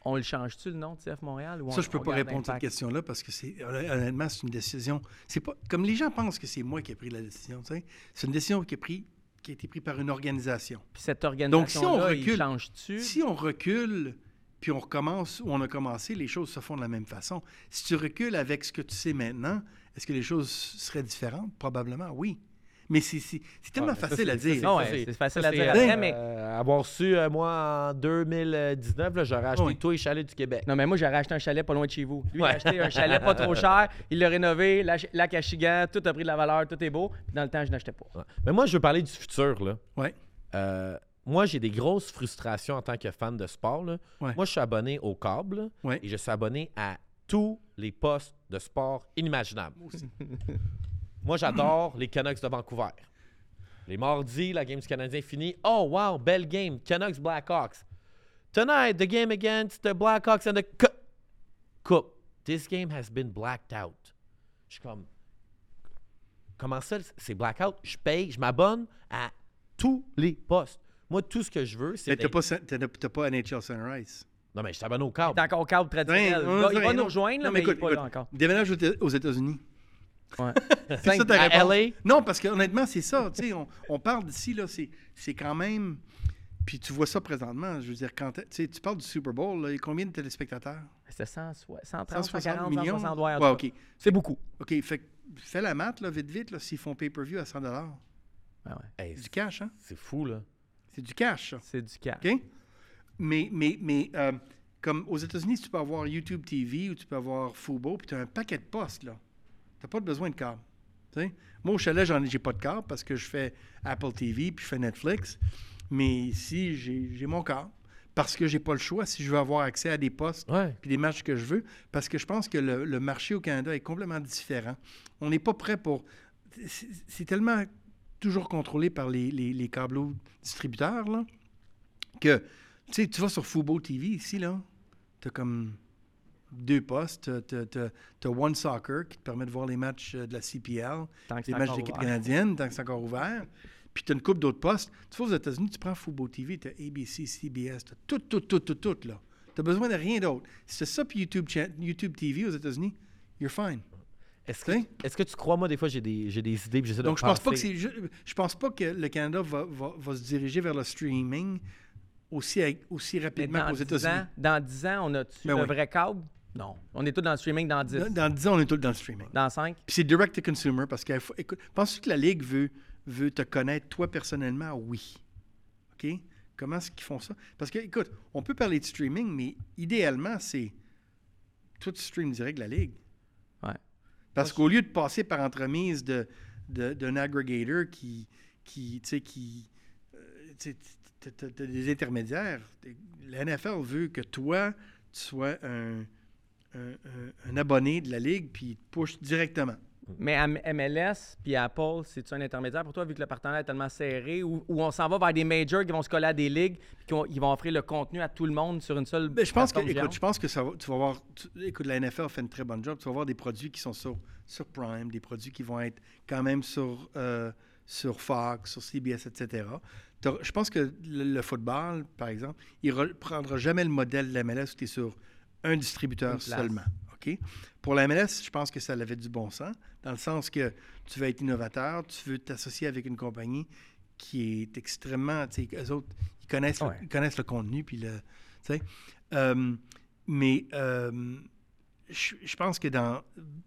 On le change-tu le nom de CF Montréal? Ou Ça, on- je peux on pas répondre à cette question-là parce que c'est honnêtement, c'est une décision. C'est pas comme les gens pensent que c'est moi qui ai pris la décision. tu sais. C'est une décision qui, est pris- qui a été prise par une organisation. Puis cette Donc, si on recule- change-tu? Si on recule puis on recommence où on a commencé, les choses se font de la même façon. Si tu recules avec ce que tu sais maintenant, est-ce que les choses seraient différentes? Probablement, oui. Mais c'est c'est- c'est tellement Ouais, mais ça, facile à dire. ça, Non, ouais, c'est- c'est facile ça, à dire euh, mais- euh, avoir su, euh, moi, en 2019, là, j'aurais acheté tous les chalets du Québec. Non, mais moi, j'aurais acheté un chalet pas loin de chez vous. Lui, il a acheté un chalet pas trop <laughs> cher. Il l'a rénové, lac Achigan, tout a pris de la valeur, tout est beau. Puis dans le temps, je n'achetais pas. Ouais. Mais moi, je veux parler du futur. Là. Ouais. Euh, moi, j'ai des grosses frustrations en tant que fan de sport. là. Ouais. Moi, je suis abonné au câble Ouais. et je suis abonné à tous les postes de sport inimaginables. Moi, <laughs> j'adore les Canucks de Vancouver. Les mardis, la game du Canadien est finie. Oh, wow, belle game. Canucks Blackhawks. Tonight, the game against the Blackhawks and the Cu- Cup. This game has been blacked out. Je suis comme, comment ça, c'est blackout? Je paye, je m'abonne à tous les postes. Moi, tout ce que je veux, c'est. Mais t'as pas, pas NHL Sunrise. Non, mais je t'abonne au câble. Il est encore au câble traditionnel. Il va, il nous rejoindre, là, Non, mais, il écoute, n'est pas là encore. Déménage aux États-Unis. Ouais. <laughs> C'est ça ta à réponse. LA? Non, parce que honnêtement, c'est ça. Tu sais, on, on parle d'ici, là, c'est, c'est quand même. Puis tu vois ça présentement. Je veux dire, quand tu sais, tu parles du Super Bowl, là, il y a combien de téléspectateurs? C'était 100, 130, 160 140, millions? 160 ouais. OK. C'est beaucoup. OK, fait que fais la maths, là, vite, vite, là, s'ils font pay-per-view à 100 Ouais, ouais. Hey, C'est du cash, hein? c'est fou, là. C'est du cash, ça. C'est du cash. OK? Mais, mais, mais euh, comme aux États-Unis, tu peux avoir YouTube TV ou tu peux avoir Fubo, puis tu as un paquet de postes, là. Tu n'as pas besoin de câble. Moi, au chalet, j'en ai, j'ai pas de câble parce que je fais Apple TV puis je fais Netflix. Mais ici, j'ai, mon câble parce que j'ai pas le choix si je veux avoir accès à des postes Ouais. puis des matchs que je veux, parce que je pense que le, le marché au Canada est complètement différent. On n'est pas prêt pour... C'est, tellement toujours contrôlé par les, les, les câbleaux distributeurs, là, que, tu sais, tu vas sur Fubo TV ici, là, tu as comme deux postes. Tu as One Soccer qui te permet de voir les matchs euh, de la CPL, les matchs ouvert. canadienne, tant que c'est encore ouvert. Puis tu as une coupe d'autres postes. Tu vas aux États-Unis, tu prends Fubo TV, tu as ABC, CBS, tu as tout, tout, tout, tout, tout, là. Tu besoin de rien d'autre. Si c'est ça, puis YouTube, TV aux États-Unis, you're fine. Est-ce que, est-ce que tu crois, moi, des fois, j'ai des, j'ai des idées j'essaie de Donc, je pense pas que. Je, je pense pas que le Canada va, va- va se diriger vers le streaming aussi, aussi rapidement qu'aux 10 États-Unis. ans, dans 10 ans, on a-tu Ben le oui. vrai câble? Non. On est tous dans le streaming dans 10. Dans, dans 10 ans, on est tous dans le streaming. Dans 5. Puis c'est direct to consumer parce que, écoute, penses-tu que la Ligue veut, veut te connaître toi personnellement? Oui. OK? Comment est-ce qu'ils font ça? Parce que, écoute, on peut parler de streaming, mais idéalement, c'est. Toi, tu streams direct la Ligue. Ouais. Parce qu'au lieu de passer par entremise de, de- d'un aggregator qui, qui, tu sais, qui, euh, tu des intermédiaires, la NFL veut que toi, tu sois un, un, abonné de la ligue, puis il te push directement. Mais M- MLS puis Apple, c'est-tu un intermédiaire pour toi, vu que le partenariat est tellement serré, ou on s'en va vers des majors qui vont se coller à des ligues, puis qui vont, ils vont offrir le contenu à tout le monde sur une seule Ben, je pense que, écoute, je pense que ça va, tu vas voir, écoute, la NFL fait une très bonne job. Tu vas voir des produits qui sont sur, sur Prime, des produits qui vont être quand même sur, euh, sur Fox, sur CBS, etc. Je pense que le, le football, par exemple, il ne prendra jamais le modèle de la MLS où tu es sur un distributeur seulement. OK? Pour la MLS, je pense que ça avait du bon sens, dans le sens que tu veux être innovateur, tu veux t'associer avec une compagnie qui est extrêmement. Tu sais, eux autres, ils connaissent, Ouais. le, ils connaissent le contenu, puis le. Tu sais. Euh, mais euh, je, je pense que dans.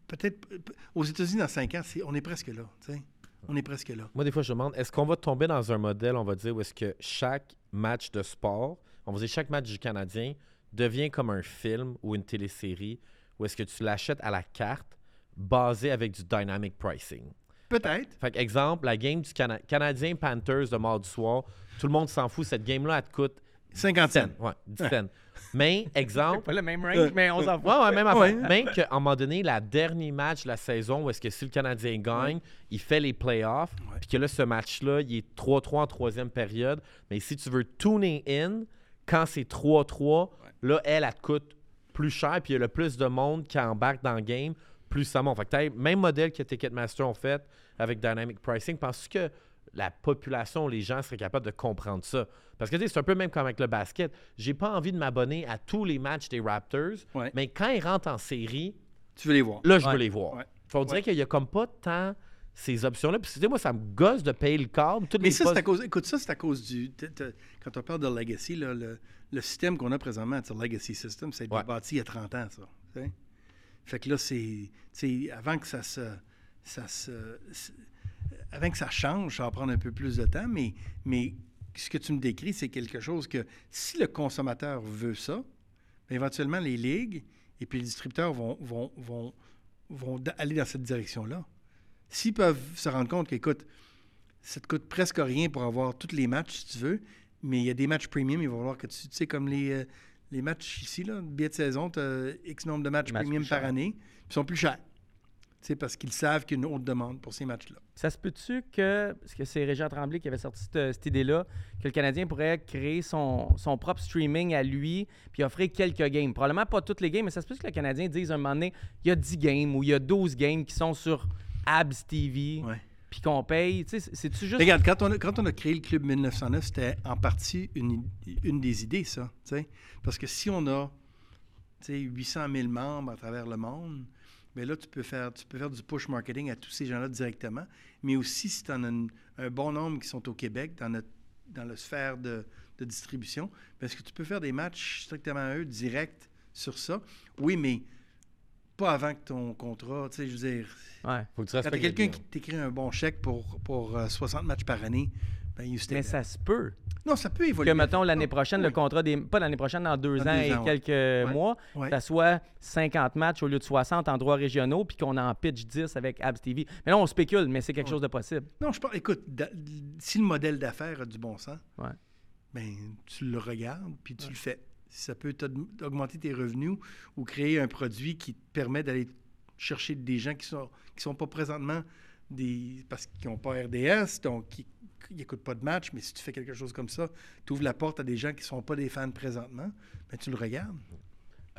Peut-être. Aux États-Unis, dans cinq ans, on est presque là. Tu sais. On est presque là. Moi, des fois, je me demande, est-ce qu'on va tomber dans un modèle, on va dire, où est-ce que chaque match de sport, on va dire chaque match du Canadien, devient comme un film ou une télésérie, où est-ce que tu l'achètes à la carte, basé avec du dynamic pricing. Peut-être. Fait que, exemple, la game du Cana- Canadien Panthers de mardi soir, tout le monde s'en fout, cette game-là, elle te coûte 50 10 cents. Ouais, 10 cents. Mais, <laughs> exemple, Pas le même range, mais on s'en fout. <laughs> Ouais, ouais, même. Ouais. Même qu'à un moment donné, la dernier match de la saison, où est-ce que si le Canadien gagne, il fait les playoffs, puis que là, ce match-là, il est 3-3 en troisième période. Mais si tu veux tuner in, quand c'est 3-3, là, elle, elle te coûte plus cher, puis il y a le plus de monde qui embarque dans le game, plus ça monte. Fait que même modèle que Ticketmaster ont fait avec Dynamic Pricing. Penses-tu que la population, les gens seraient capables de comprendre ça? Parce que tu sais, c'est un peu même comme avec le basket. J'ai pas envie de m'abonner à tous les matchs des Raptors, Ouais. mais quand ils rentrent en série, Tu veux les voir. là, je Ouais. veux les voir. Ouais. On dirait qu'il y a comme pas tant ces options-là. Puis, tu sais, moi, ça me gosse de payer le câble. Mais ça, postes- c'est à cause. Écoute, ça, c'est à cause du. Quand on parle de legacy, là, le, le système qu'on a présentement, le legacy system, ça a été Ouais. bâti il y a 30 ans, ça. Fait que là, c'est. Avant que ça se. Ça se avant que ça change, ça va prendre un peu plus de temps, mais, mais ce que tu me décris, c'est quelque chose que si le consommateur veut ça, bien, éventuellement, les ligues et puis les distributeurs vont, vont, vont, vont aller dans cette direction-là. S'ils peuvent se rendre compte qu'écoute, ça te coûte presque rien pour avoir tous les matchs si tu veux, mais il y a des matchs premium, il va falloir que tu, tu sais, comme les, euh, les matchs ici, là, billet de saison, tu as X nombre de matchs premium par année, puis ils sont plus chers. Tu sais, parce qu'ils savent qu'il y a une haute demande pour ces matchs-là. Ça se peut-tu que, parce que c'est Régent Tremblay qui avait sorti cette, cette idée-là, que le Canadien pourrait créer son, son propre streaming à lui, puis offrir quelques games? Probablement pas toutes les games, mais ça se peut que le Canadien dise un moment donné, il y a 10 games ou il y a 12 games qui sont sur Abs TV, Ouais. Puis qu'on paye. C'est-tu juste. Regarde, quand on, a, quand on a créé le Club 1909, c'était en partie une, une des idées, ça. Parce que si on a tu sais, 800 000 membres à travers le monde, bien là, tu peux, faire, tu peux faire du push marketing à tous ces gens-là directement. Mais aussi, si tu en as un bon nombre qui sont au Québec, dans, notre, dans la sphère de, de distribution, parce que tu peux faire des matchs strictement à eux, direct sur ça? Oui, mais pas avant que ton contrat, tu sais, je veux dire, Ouais. Faut que tu respectes quelqu'un qui t'écrit un bon chèque pour, pour euh, 60 matchs par année, ben, you stay Mais there. ça se peut. Non, ça peut Que, évoluer. mettons, l'année prochaine, le Oui. contrat des. Pas l'année prochaine, dans deux Dans ans deux et ans, ouais. quelques mois, Ouais. ça soit 50 matchs au lieu de 60 en droits régionaux, puis qu'on en pitch 10 avec Abs TV. Mais là, on spécule, mais c'est quelque chose de possible. Non, je pense, écoute, da- si le modèle d'affaires a du bon sens, Ouais. ben, tu le regardes, puis tu le fais. Si ça peut augmenter tes revenus ou créer un produit qui te permet d'aller chercher des gens qui sont qui sont pas présentement des parce qu'ils n'ont pas RDS, donc qui n'écoutent pas de match, mais si tu fais quelque chose comme ça, tu ouvres la porte à des gens qui ne sont pas des fans présentement, ben, tu le regardes.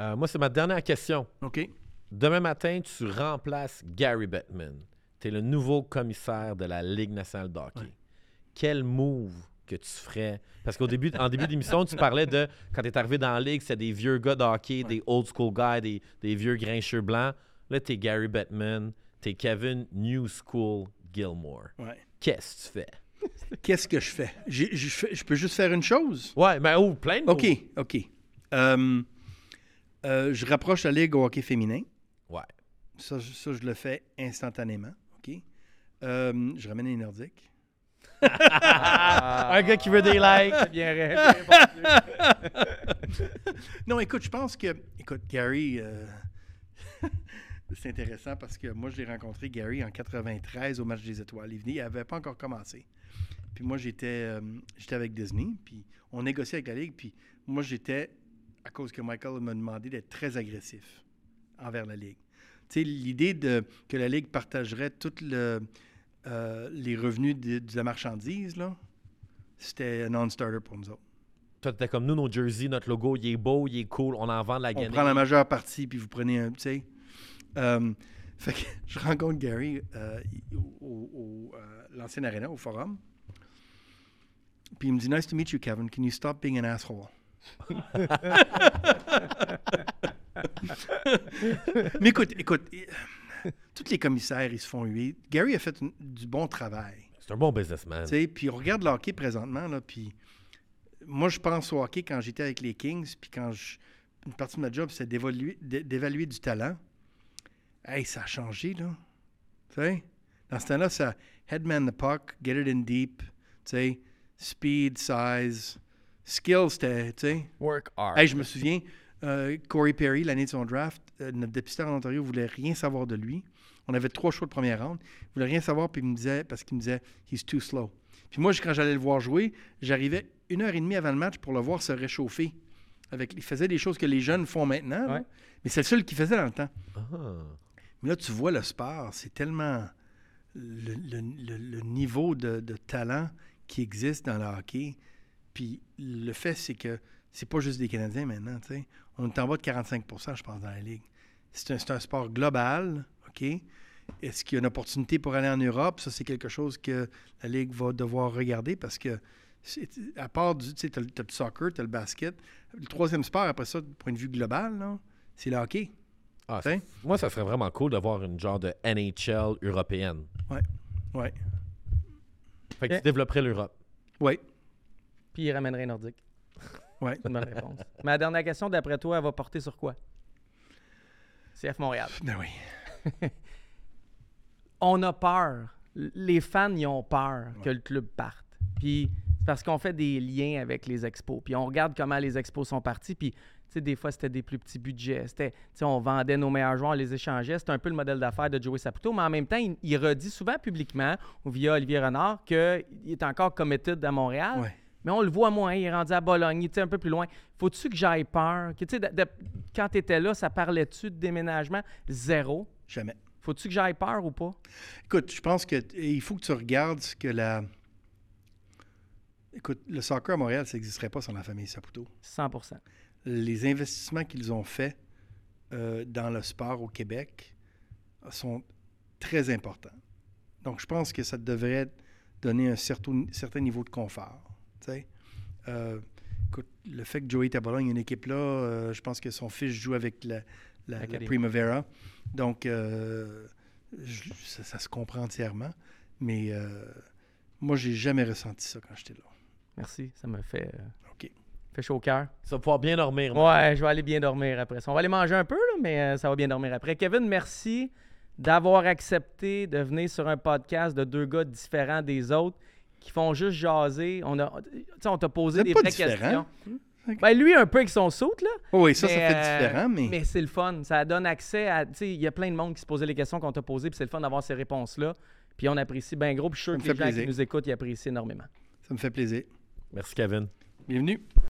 Euh, moi, c'est ma dernière question. OK? Demain matin, tu remplaces Gary Bettman. Tu es le nouveau commissaire de la Ligue nationale de hockey. Ouais. Quel move que tu ferais? Parce qu'au début, en début d'émission, tu parlais de quand tu es arrivé dans la Ligue, c'était des vieux gars de hockey, des old school guys, des, des vieux grincheux blancs. Là, tu es Gary Bettman, tu es Kevin New School Gilmore. Ouais. Qu'est-ce que tu fais? Qu'est-ce que je fais? Je je peux juste faire une chose? Ouais, mais oh, plein de OK. OK. Euh, Euh, je rapproche la ligue au hockey féminin. Ouais. Ça, je- ça, je le fais instantanément. OK? Euh, je ramène les Nordiques. Ah, <laughs> Un gars qui veut des likes. c'est bien répondu. Non, écoute, je pense que. Écoute, Gary. euh, <laughs> c'est intéressant parce que moi, j'ai rencontré Gary en 93 au match des étoiles. Il venait, il n'avait pas encore commencé. Puis moi, j'étais euh, j'étais avec Disney. Puis on négociait avec la Ligue. Puis moi, j'étais, à cause que Michael m'a demandé d'être très agressif envers la Ligue. Tu sais, l'idée de, que la Ligue partagerait tous le, euh, les revenus de, de la marchandise, là, c'était un non-starter pour nous autres. Toi, t'es comme nous, nos jerseys, notre logo, il est beau, il est cool, on en vend de la On guenille. prend la majeure partie, puis vous prenez un, tu sais. Euh, <laughs> fait que je rencontre Gary euh, au, euh, l'ancienne arena, au forum. Puis il me dit Nice to meet you, Kevin. Can you stop being an asshole? <laughs> <laughs> Mais écoute, écoute, tous les commissaires, ils se font huer. Gary a fait une- du bon travail. C'est un bon businessman. Puis on regarde le hockey présentement, là, puis moi, je pense au hockey quand j'étais avec les Kings, puis quand je, une partie de ma job, c'est d'évaluer, d'é- d'évaluer du talent. Hey, ça a changé, là. Tu sais, dans ce temps-là, ça headman the puck, get it in deep, tu sais, speed, size, skill, c'était, tu sais. Work hard. Hey, je me souviens, euh, Corey Perry, l'année de son draft, euh, notre dépisteur en Ontario voulait rien savoir de lui. On avait trois choix de première ronde. Il voulait rien savoir, puis il me disait, parce qu'il me disait, he's too slow. Puis moi, quand j'allais le voir jouer, j'arrivais une heure et demie avant le match pour le voir se réchauffer. Avec, il faisait des choses que les jeunes font maintenant, là. Mais c'est le seul qui faisait dans le temps. Ah. Mais là, tu vois le sport, c'est tellement le, le- le- le niveau de, de talent qui existe dans le hockey. Puis le fait, c'est que c'est pas juste des Canadiens maintenant. On est en bas de 45% je pense, dans la Ligue. C'est un, c'est un sport global, OK? Est-ce qu'il y a une opportunité pour aller en Europe? Ça, c'est quelque chose que la Ligue va devoir regarder parce que, à part du, tu sais, t'as le t'as le soccer, tu as le basket, le troisième sport, après ça, du point de vue global, là, c'est le hockey. Ah, moi, ça serait vraiment cool d'avoir une genre de NHL européenne. Ouais. Fait que tu développerais l'Europe. Oui. Puis il ramènerait Nordique. Ouais. C'est une bonne réponse. Ma dernière question, d'après toi, elle va porter sur quoi? CF Montréal. Ben oui. <laughs> on a peur. Les fans, ils ont peur que le club parte. Puis c'est parce qu'on fait des liens avec les expos. Puis on regarde comment les expos sont partis. Puis, tu sais, des fois, c'était des plus petits budgets. C'était, tu sais, on vendait nos meilleurs joueurs, on les échangeait. C'était un peu le modèle d'affaires de Joey Saputo. Mais en même temps, il, il redit souvent publiquement, ou via Olivier Renard, qu'il est encore committed à Montréal. Ouais. Mais on le voit moins, il est rendu à Bologne, il est un peu plus loin. Faut-tu que j'aille peur? Que, de- de- quand tu étais là, ça parlait-tu de déménagement? Zéro. Jamais. Faut-tu que j'aille peur ou pas? Écoute, je pense que il faut que tu regardes ce que la. Écoute, le soccer à Montréal, ça n'existerait pas sans la famille Saputo. 100% Les investissements qu'ils ont faits euh, dans le sport au Québec sont très importants. Donc, je pense que ça devrait donner un certain, certain niveau de confort. tu sais. Euh, écoute, le fait que Joey à Bologne, une équipe là, euh, je pense que son fils joue avec la, la-. Primavera. Donc, euh, je- ça, ça se comprend entièrement. Mais euh, moi, j'ai jamais ressenti ça quand j'étais là. Merci, ça me fait, euh, OK. fait chaud au cœur. Tu vas pouvoir bien dormir. moi. Ouais, je vais aller bien dormir après ça. On va aller manger un peu, là, mais ça va bien dormir après. Kevin, merci d'avoir accepté de venir sur un podcast de deux gars différents des autres qui font juste jaser. On a, tu sais, on t'a posé des vraies questions. Ben, lui, un peu avec son soute, là. Oh oui, ça, ça fait euh, différent, mais, Mais c'est le fun. Ça donne accès à. Tu sais, il y a plein de monde qui se posait les questions qu'on t'a posées, puis c'est le fun d'avoir ces réponses-là. Puis on apprécie bien gros, puis je suis sûr que les gens qui nous écoutent, ils apprécient énormément. ça me fait plaisir. Merci, Kevin. Bienvenue.